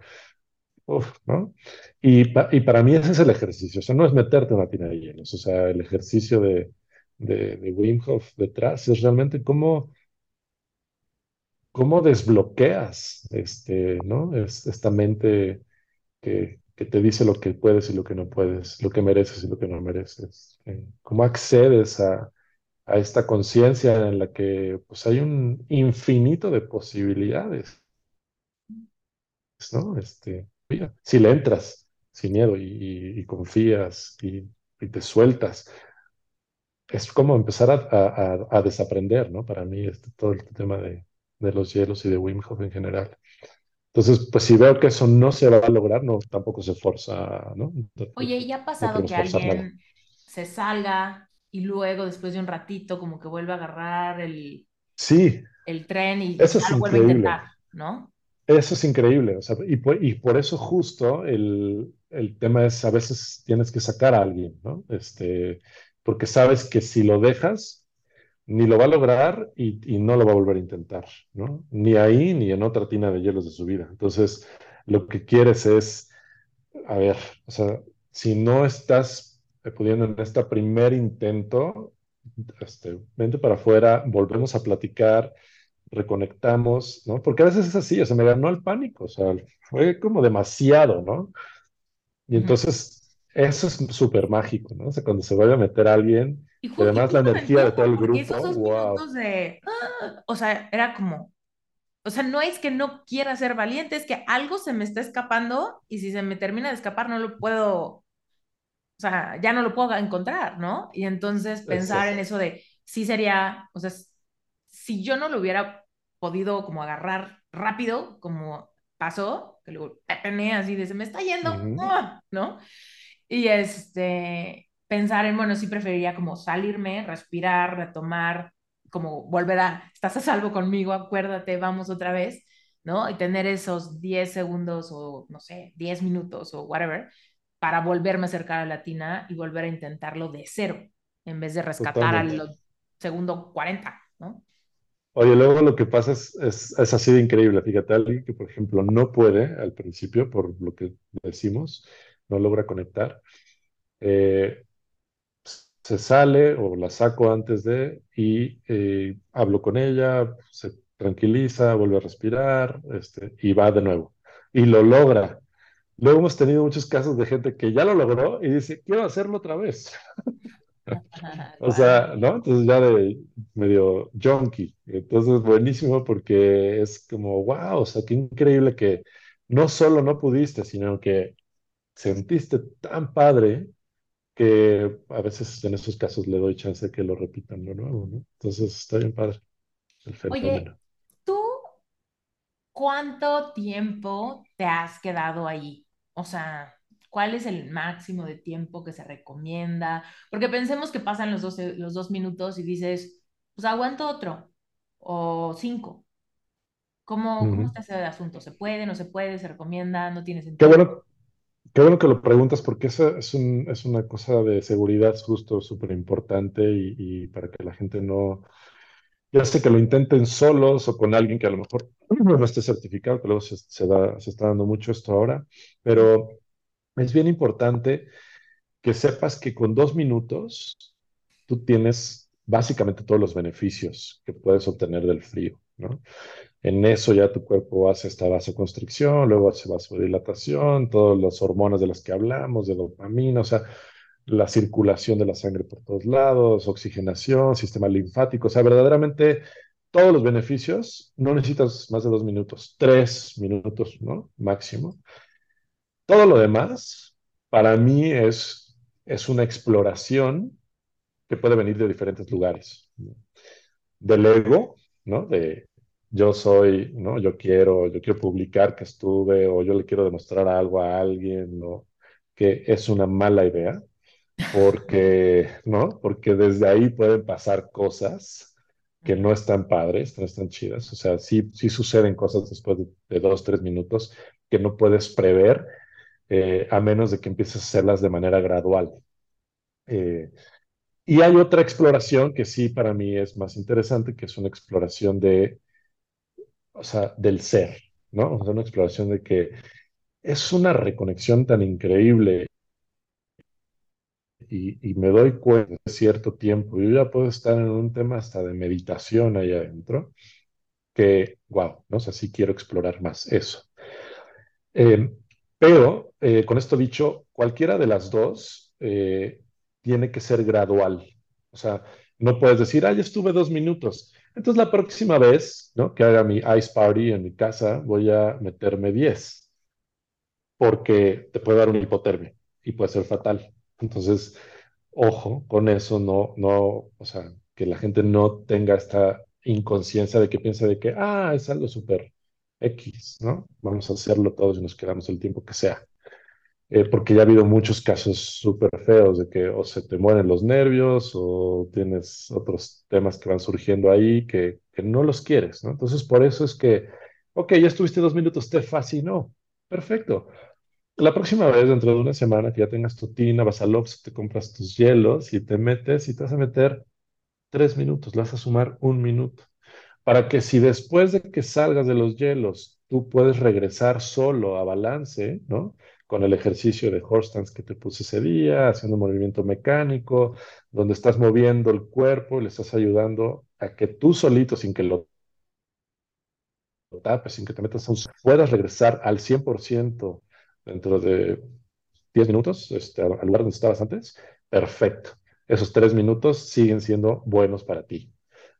uf, ¿no? Y, pa- y para mí ese es el ejercicio, o sea, no es meterte una tina de hielos, o sea, el ejercicio de, de, de Wim Hof detrás es realmente cómo cómo desbloqueas este, ¿no? Es, esta mente que, que te dice lo que puedes y lo que no puedes, lo que mereces y lo que no mereces. ¿Cómo accedes a, a esta conciencia en la que pues, hay un infinito de posibilidades, ¿no? Este, si le entras sin miedo y, confías y te sueltas, es como empezar a, a- a- desaprender, ¿no? Para mí, este, todo el tema de, de los hielos y de Wim Hof en general. Entonces, pues si veo que eso no se va a lograr, no, tampoco se forza, ¿no? No, Oye, ¿y ha pasado que nada. alguien se salga y luego, después de un ratito, como que vuelve a agarrar el, Sí, el tren y eso es vuelve a intentar, ¿no? eso es increíble, o sea, y por, y por eso justo el, el tema es a veces tienes que sacar a alguien, ¿no? Este, porque sabes que si lo dejas, ni lo va a lograr y, y no lo va a volver a intentar, ¿no? Ni ahí ni en otra tina de hielos de su vida. Entonces, lo que quieres es A ver, o sea, si no estás eh, pudiendo en este primer intento, este, vente para afuera, volvemos a platicar, reconectamos, ¿no? Porque a veces es así, o sea, me ganó el pánico, o sea, fue como demasiado, ¿no? Y entonces, eso es súper mágico, ¿no? O sea, cuando se vuelve a meter a alguien, Y, además la energía de todo el porque esos grupo, dos wow, de, "Ah", o sea, era como, o sea, no es que no quiera ser valiente, es que algo se me está escapando y si se me termina de escapar no lo puedo o sea, ya no lo puedo encontrar, ¿no? Y entonces pensar en eso de, sí sería, o sea, si yo no lo hubiera podido como agarrar rápido, como pasó, que luego así de, se me está yendo, ¡ah! ¿no? Y este, pensar en, bueno, sí preferiría como salirme, respirar, retomar, como volver a, estás a salvo conmigo, acuérdate, vamos otra vez, ¿no? Y tener esos 10 segundos o, no sé, 10 minutos o whatever, para volverme a acercar a la tina y volver a intentarlo de cero, en vez de rescatar al segundo 40, ¿no? Oye, luego lo que pasa es, es, es así de increíble. Fíjate, alguien que, por ejemplo, no puede al principio, por lo que decimos, no logra conectar, eh, se sale o la saco antes de y eh, hablo con ella, se tranquiliza, vuelve a respirar, este, y va de nuevo. Y lo logra. Luego hemos tenido muchos casos de gente que ya lo logró y dice, quiero hacerlo otra vez. O sea, ¿no? Entonces ya de medio junkie. Entonces, buenísimo porque es como, wow, o sea, qué increíble que no solo no pudiste, sino que sentiste tan padre que a veces en esos casos le doy chance de que lo repitan de nuevo, ¿no? Entonces, está bien padre el Oye, fenómeno. ¿tú ¿Cuánto tiempo te has quedado ahí? O sea, ¿cuál es el máximo de tiempo que se recomienda? Porque pensemos que pasan los dos, los dos minutos y dices, pues aguanto otro o cinco. ¿Cómo, cómo Ujú. está ese asunto? ¿Se puede, no se puede, se recomienda, no tiene Qué sentido? bueno, qué bueno que lo preguntas porque esa es un- es una cosa de seguridad justo súper importante y, para que la gente no Ya sé que lo intenten solos o con alguien que a lo mejor no esté certificado, que luego se da, se está dando mucho esto ahora, pero es bien importante que sepas que con dos minutos tú tienes básicamente todos los beneficios que puedes obtener del frío, En eso ya tu cuerpo hace esta vasoconstricción, luego hace vasodilatación, todas las hormonas de las que hablamos, de dopamina, o sea, la circulación de la sangre por todos lados, oxigenación, sistema linfático, o sea, verdaderamente todos los beneficios, no necesitas más de dos minutos, tres minutos, ¿no? Máximo. Todo lo demás, para mí, es, es una exploración que puede venir de diferentes lugares. Del ego, ¿no? De yo soy, ¿no? Yo quiero, yo quiero publicar que estuve o yo le quiero demostrar algo a alguien, ¿no? Que es una mala idea porque, ¿no? Porque desde ahí pueden pasar cosas que no están padres, no están chidas. O sea, sí, sí suceden cosas después de, dos, tres minutos que no puedes prever. eh, a menos de que empieces a hacerlas de manera gradual. Eh, y hay otra exploración que sí para mí es más interesante, que es una exploración de, o sea, del ser, ¿no? O una exploración de que es una reconexión tan increíble y, me doy cuenta de cierto tiempo, yo ya puedo estar en un tema hasta de meditación ahí adentro, que, wow, ¿no? O sí quiero explorar más eso. Eh, pero, eh, con esto dicho, cualquiera de las dos eh, tiene que ser gradual. O sea, no puedes decir, ah, estuve dos minutos. Entonces, la próxima vez ¿no? que haga mi ice party en mi casa, voy a meterme 10, porque te puede dar una hipotermia y puede ser fatal. Entonces, ojo con eso, no, no, o sea, que la gente no tenga esta inconsciencia de que piensa de que, ah, es algo súper X, ¿no? Vamos a hacerlo todos y nos quedamos el tiempo que sea. Eh, porque ya ha habido muchos casos súper feos de que o se te mueren los nervios o tienes otros temas que van surgiendo ahí que, no los quieres, ¿no? Entonces, por eso es que, ok, ya estuviste dos minutos, te fascinó, perfecto. La próxima vez, dentro de una semana, que ya tengas tu tina, vas al te compras tus hielos y te metes y te vas a meter tres minutos, le vas a sumar un minuto. Para que si después de que salgas de los hielos, tú puedes regresar solo a balance, ¿no? Con el ejercicio de horse stance que te puse ese día, haciendo movimiento mecánico, donde estás moviendo el cuerpo y le estás ayudando a que tú solito, sin que lo tapes, sin que te metas a un... puedas regresar al 100% dentro de 10 minutos este, al lugar donde estabas antes, perfecto. Esos tres minutos siguen siendo buenos para ti.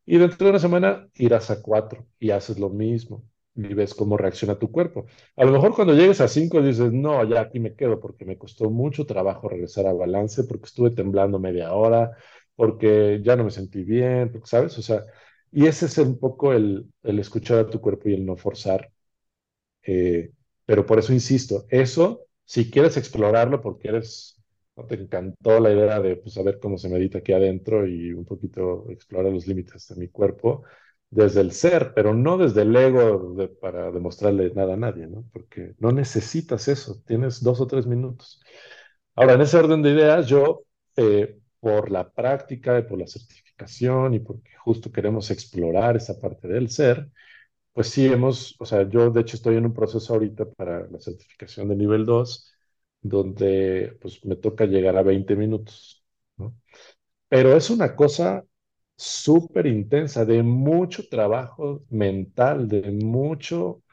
Y dentro de una semana irás a cuatro y haces lo mismo y ves cómo reacciona tu cuerpo. A lo mejor cuando llegues a cinco dices, no, ya aquí me quedo porque me costó mucho trabajo regresar a balance, porque estuve temblando media hora, porque ya no me sentí bien, porque, ¿sabes? O sea, y ese es un poco el, el escuchar a tu cuerpo y el no forzar. Eh, pero por eso insisto, eso, si quieres explorarlo porque eres, ¿no? te encantó la idea de pues, saber cómo se medita aquí adentro y un poquito explorar los límites de mi cuerpo desde el ser, pero no desde el ego para demostrarle nada a nadie, ¿no? Porque no necesitas eso, tienes dos o tres minutos. Ahora, en ese orden de ideas, yo, eh, por la práctica y por la certificación y porque justo queremos explorar esa parte del ser, pues sí hemos, o sea, yo de hecho estoy en un proceso ahorita para la certificación de nivel 2, donde pues me toca llegar a 20 minutos, ¿no? Pero es una cosa súper intensa, de mucho trabajo mental, de mucho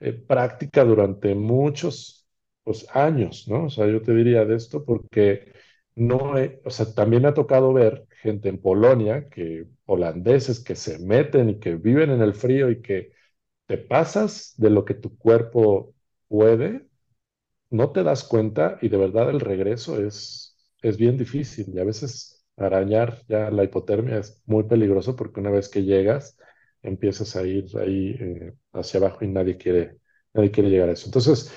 eh, práctica durante muchos pues, años, ¿no? O sea, yo te diría de esto porque no, he, o sea, también me ha tocado ver gente en Polonia, que holandeses que se meten y que viven en el frío y que te pasas de lo que tu cuerpo puede, no te das cuenta y de verdad el regreso es, es bien difícil y a veces arañar ya la hipotermia es muy peligroso porque una vez que llegas empiezas a ir ahí eh, hacia abajo y nadie quiere, nadie quiere llegar a eso. Entonces,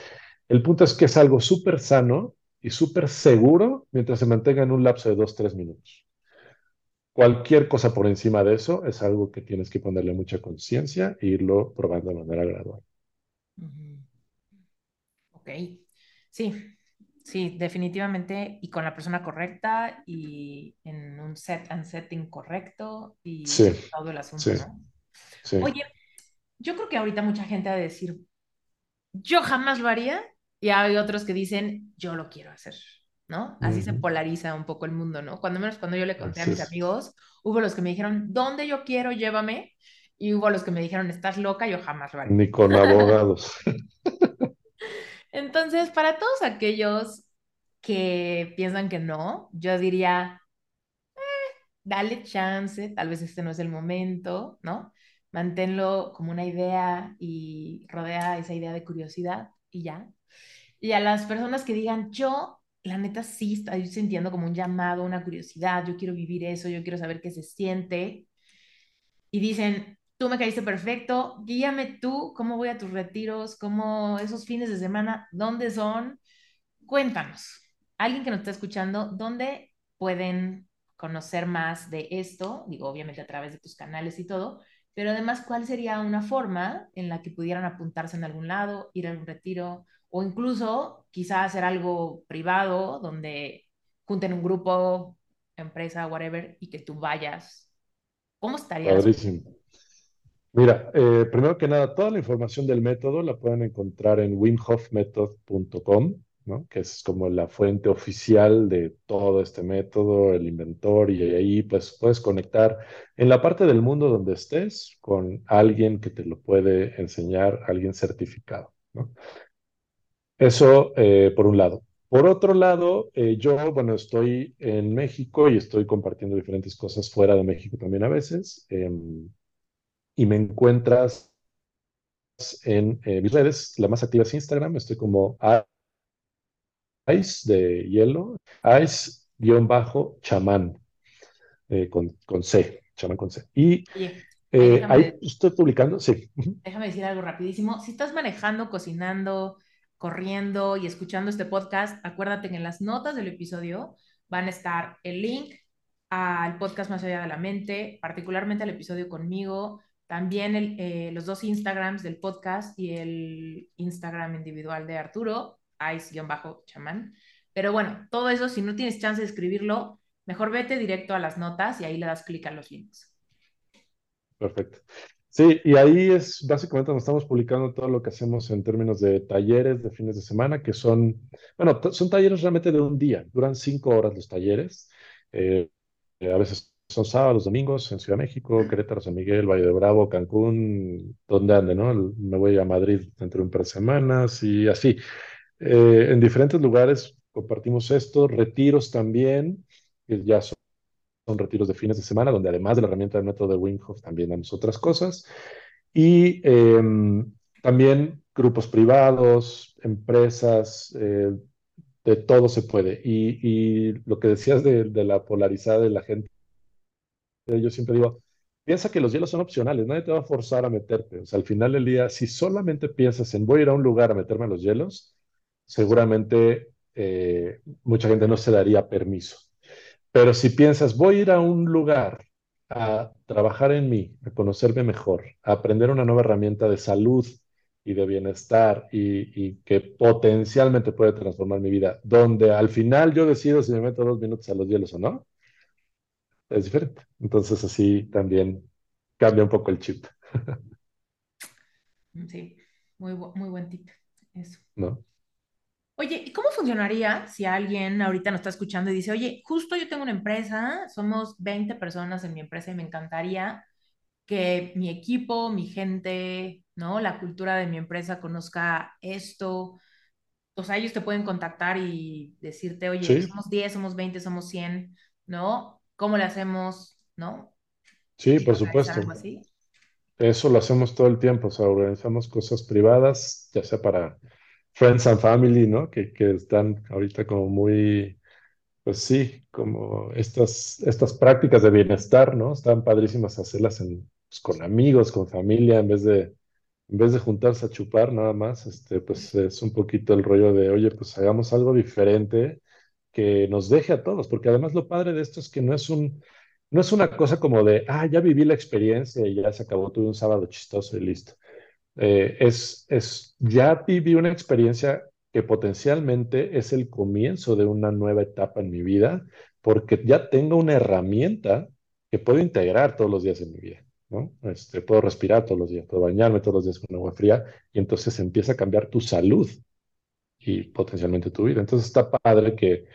el punto es que es algo súper sano y súper seguro mientras se mantenga en un lapso de dos, tres minutos. Cualquier cosa por encima de eso es algo que tienes que ponerle mucha conciencia e irlo probando de manera gradual. Ok, sí, sí, definitivamente y con la persona correcta y en un set and setting correcto y todo el asunto, ¿no? Oye, yo creo que ahorita mucha gente va a decir, yo jamás lo haría y hay otros que dicen, yo lo quiero hacer. ¿no? Así se polariza un poco el mundo, ¿no? Cuando menos cuando yo le conté a mis amigos, hubo los que me dijeron, ¿dónde yo quiero? Llévame. Y hubo los que me dijeron, estás loca, yo jamás lo haré. Ni con abogados. Entonces, para todos aquellos que piensan que no, yo diría, eh, dale chance, tal vez este no es el momento, ¿no? Manténlo como una idea y rodea esa idea de curiosidad y ya. Y a las personas que digan, yo la neta sí estoy sintiendo como un llamado, una curiosidad, yo quiero vivir eso, yo quiero saber qué se siente. Y dicen, tú me caíste perfecto, guíame tú, cómo voy a tus retiros, cómo esos fines de semana, ¿dónde son? Cuéntanos, alguien que nos está escuchando, ¿dónde pueden conocer más de esto? Digo, obviamente a través de tus canales y todo, pero además, ¿cuál sería una forma en la que pudieran apuntarse en algún lado, ir a un retiro o incluso quizás hacer algo privado donde junten un grupo, empresa, whatever, y que tú vayas? ¿Cómo estaría? Mira, eh, primero que nada, toda la información del método la pueden encontrar en wimhofmethod.com, ¿no? que es como la fuente oficial de todo este método, el inventor, y ahí pues puedes conectar en la parte del mundo donde estés con alguien que te lo puede enseñar, alguien certificado. Eso eh, por un lado. Por otro lado, eh, yo, bueno, estoy en México y estoy compartiendo diferentes cosas fuera de México también a veces. Em, y me encuentras en eh, mis redes, la más activa es Instagram, estoy como Ice de hielo, Ice-chamán, eh, con, con, C, chamán con C. Y eh, ahí estoy publicando, sí. Déjame decir algo rapidísimo. Si estás manejando, cocinando, corriendo y escuchando este podcast, acuérdate que en las notas del episodio van a estar el link al podcast Más allá de la mente, particularmente al episodio conmigo, también eh, los dos Instagrams del podcast y el Instagram individual de Arturo, ice-chamán. Pero bueno, todo eso, si no tienes chance de escribirlo, mejor vete directo a las notas y ahí le das clic a los links. Perfecto. Sí, y ahí es básicamente donde estamos publicando todo lo que hacemos en términos de talleres de fines de semana, que son, bueno, son talleres realmente de un día, duran cinco horas los talleres. Eh, a veces son sábados, domingos en Ciudad de México, Querétaro, San Miguel, Valle de Bravo, Cancún, donde ande, ¿no? Me voy a Madrid dentro de un par de semanas y así. Eh, en diferentes lugares compartimos esto, retiros también, que ya son, retiros de fines de semana, donde además de la herramienta del método de Winghoff también damos otras cosas. Y em, también grupos privados, empresas, eh, de todo se puede. Y, lo que decías de, de la polarizada de la gente yo siempre digo, piensa que los hielos son opcionales, nadie te va a forzar a meterte. O sea, al final del día, si solamente piensas en voy a ir a un lugar a meterme a los hielos, seguramente eh, mucha gente no se daría permiso. Pero si piensas voy a ir a un lugar a trabajar en mí, a conocerme mejor, a aprender una nueva herramienta de salud y de bienestar y, que potencialmente puede transformar mi vida, donde al final yo decido si me meto dos minutos a los hielos o no, es diferente. Entonces así también cambia un poco el chip. Sí, muy, muy buen tip. Eso. ¿No? Oye, ¿y cómo funcionaría si alguien ahorita nos está escuchando y dice, oye, justo yo tengo una empresa, somos 20 personas en mi empresa y me encantaría que mi equipo, mi gente, ¿no? La cultura de mi empresa conozca esto. O sea, ellos te pueden contactar y decirte, oye, somos 10, somos 20, somos 100, ¿no? ¿Cómo le hacemos, no? Sí, por supuesto. Eso lo hacemos todo el tiempo, o sea, organizamos cosas privadas, ya sea para friends and family, ¿no? Que, que están ahorita como muy, pues sí, como estas, estas prácticas de bienestar, ¿no? Están padrísimas hacerlas en, pues, con amigos, con familia, en vez de, en vez de juntarse a chupar nada más, este, pues es un poquito el rollo de, oye, pues hagamos algo diferente que nos deje a todos, porque además lo padre de esto es que no es un, no es una cosa como de, ah, ya viví la experiencia y ya se acabó, tuve un sábado chistoso y listo. Eh, es, es, ya viví una experiencia que potencialmente es el comienzo de una nueva etapa en mi vida, porque ya tengo una herramienta que puedo integrar todos los días en mi vida. ¿no? Este, puedo respirar todos los días, puedo bañarme todos los días con agua fría y entonces empieza a cambiar tu salud y potencialmente tu vida. Entonces está padre que,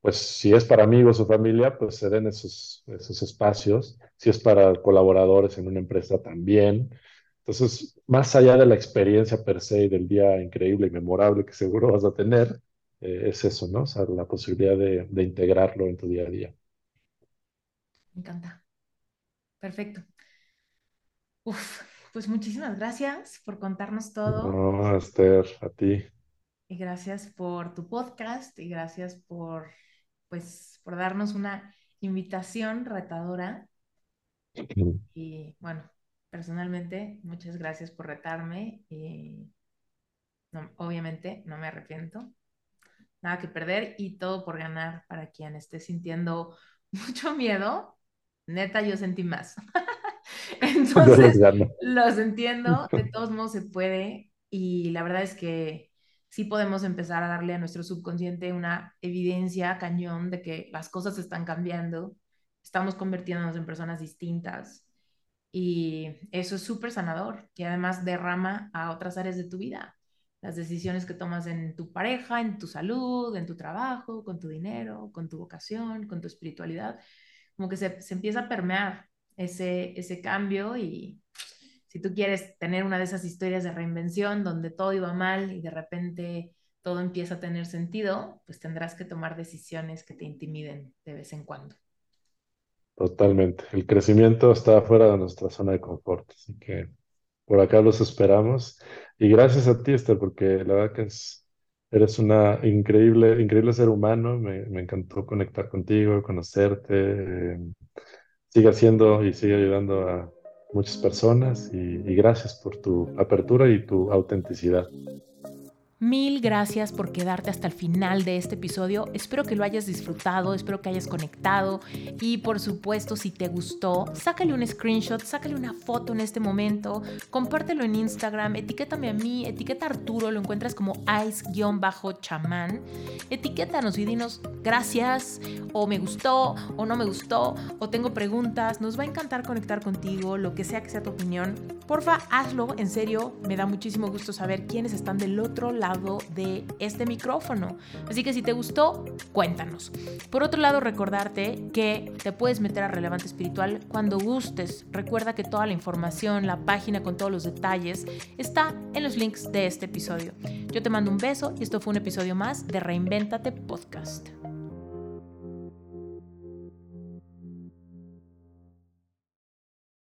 pues si es para amigos o familia, pues se den esos, esos espacios. Si es para colaboradores en una empresa también. Entonces, más allá de la experiencia per se y del día increíble y memorable que seguro vas a tener, eh, es eso, ¿no? O sea, la posibilidad de, de integrarlo en tu día a día. Me encanta. Perfecto. Uf, pues muchísimas gracias por contarnos todo. No, Esther, a ti y gracias por tu podcast y gracias por, pues, por darnos una invitación retadora. Y bueno, personalmente, muchas gracias por retarme y obviamente no me arrepiento. Nada que perder y todo por ganar para quien esté sintiendo mucho miedo. Neta, yo sentí más. Entonces, los entiendo, de todos modos se puede y la verdad es que sí podemos empezar a darle a nuestro subconsciente una evidencia cañón de que las cosas están cambiando, estamos convirtiéndonos en personas distintas y eso es súper sanador y además derrama a otras áreas de tu vida. Las decisiones que tomas en tu pareja, en tu salud, en tu trabajo, con tu dinero, con tu vocación, con tu espiritualidad, como que se, se empieza a permear ese, ese cambio y si tú quieres tener una de esas historias de reinvención donde todo iba mal y de repente todo empieza a tener sentido, pues tendrás que tomar decisiones que te intimiden de vez en cuando. Totalmente. El crecimiento está fuera de nuestra zona de confort, así que por acá los esperamos. Y gracias a ti, Esther, porque la verdad que es, eres una increíble, increíble ser humano. Me, encantó conectar contigo, conocerte. sigue haciendo y sigue ayudando a muchas personas y gracias por tu apertura y tu autenticidad. Mil gracias por quedarte hasta el final de este episodio. Espero que lo hayas disfrutado, espero que hayas conectado y por supuesto si te gustó, sácale un screenshot, sácale una foto en este momento, compártelo en Instagram, etiquétame a mí, etiqueta Arturo, lo encuentras como ice-chamán. Etiquétanos y dinos gracias o me gustó o no me gustó o tengo preguntas. Nos va a encantar conectar contigo, lo que sea que sea tu opinión. Porfa, hazlo, en serio, me da muchísimo gusto saber quiénes están del otro de este micrófono. Así que si te gustó, cuéntanos. Por otro lado, recordarte que te puedes meter a Relevante Espiritual cuando gustes. Recuerda que toda la información, la página con todos los detalles, está en los links de este episodio. Yo te mando un beso y esto fue un episodio más de Reinventate Podcast.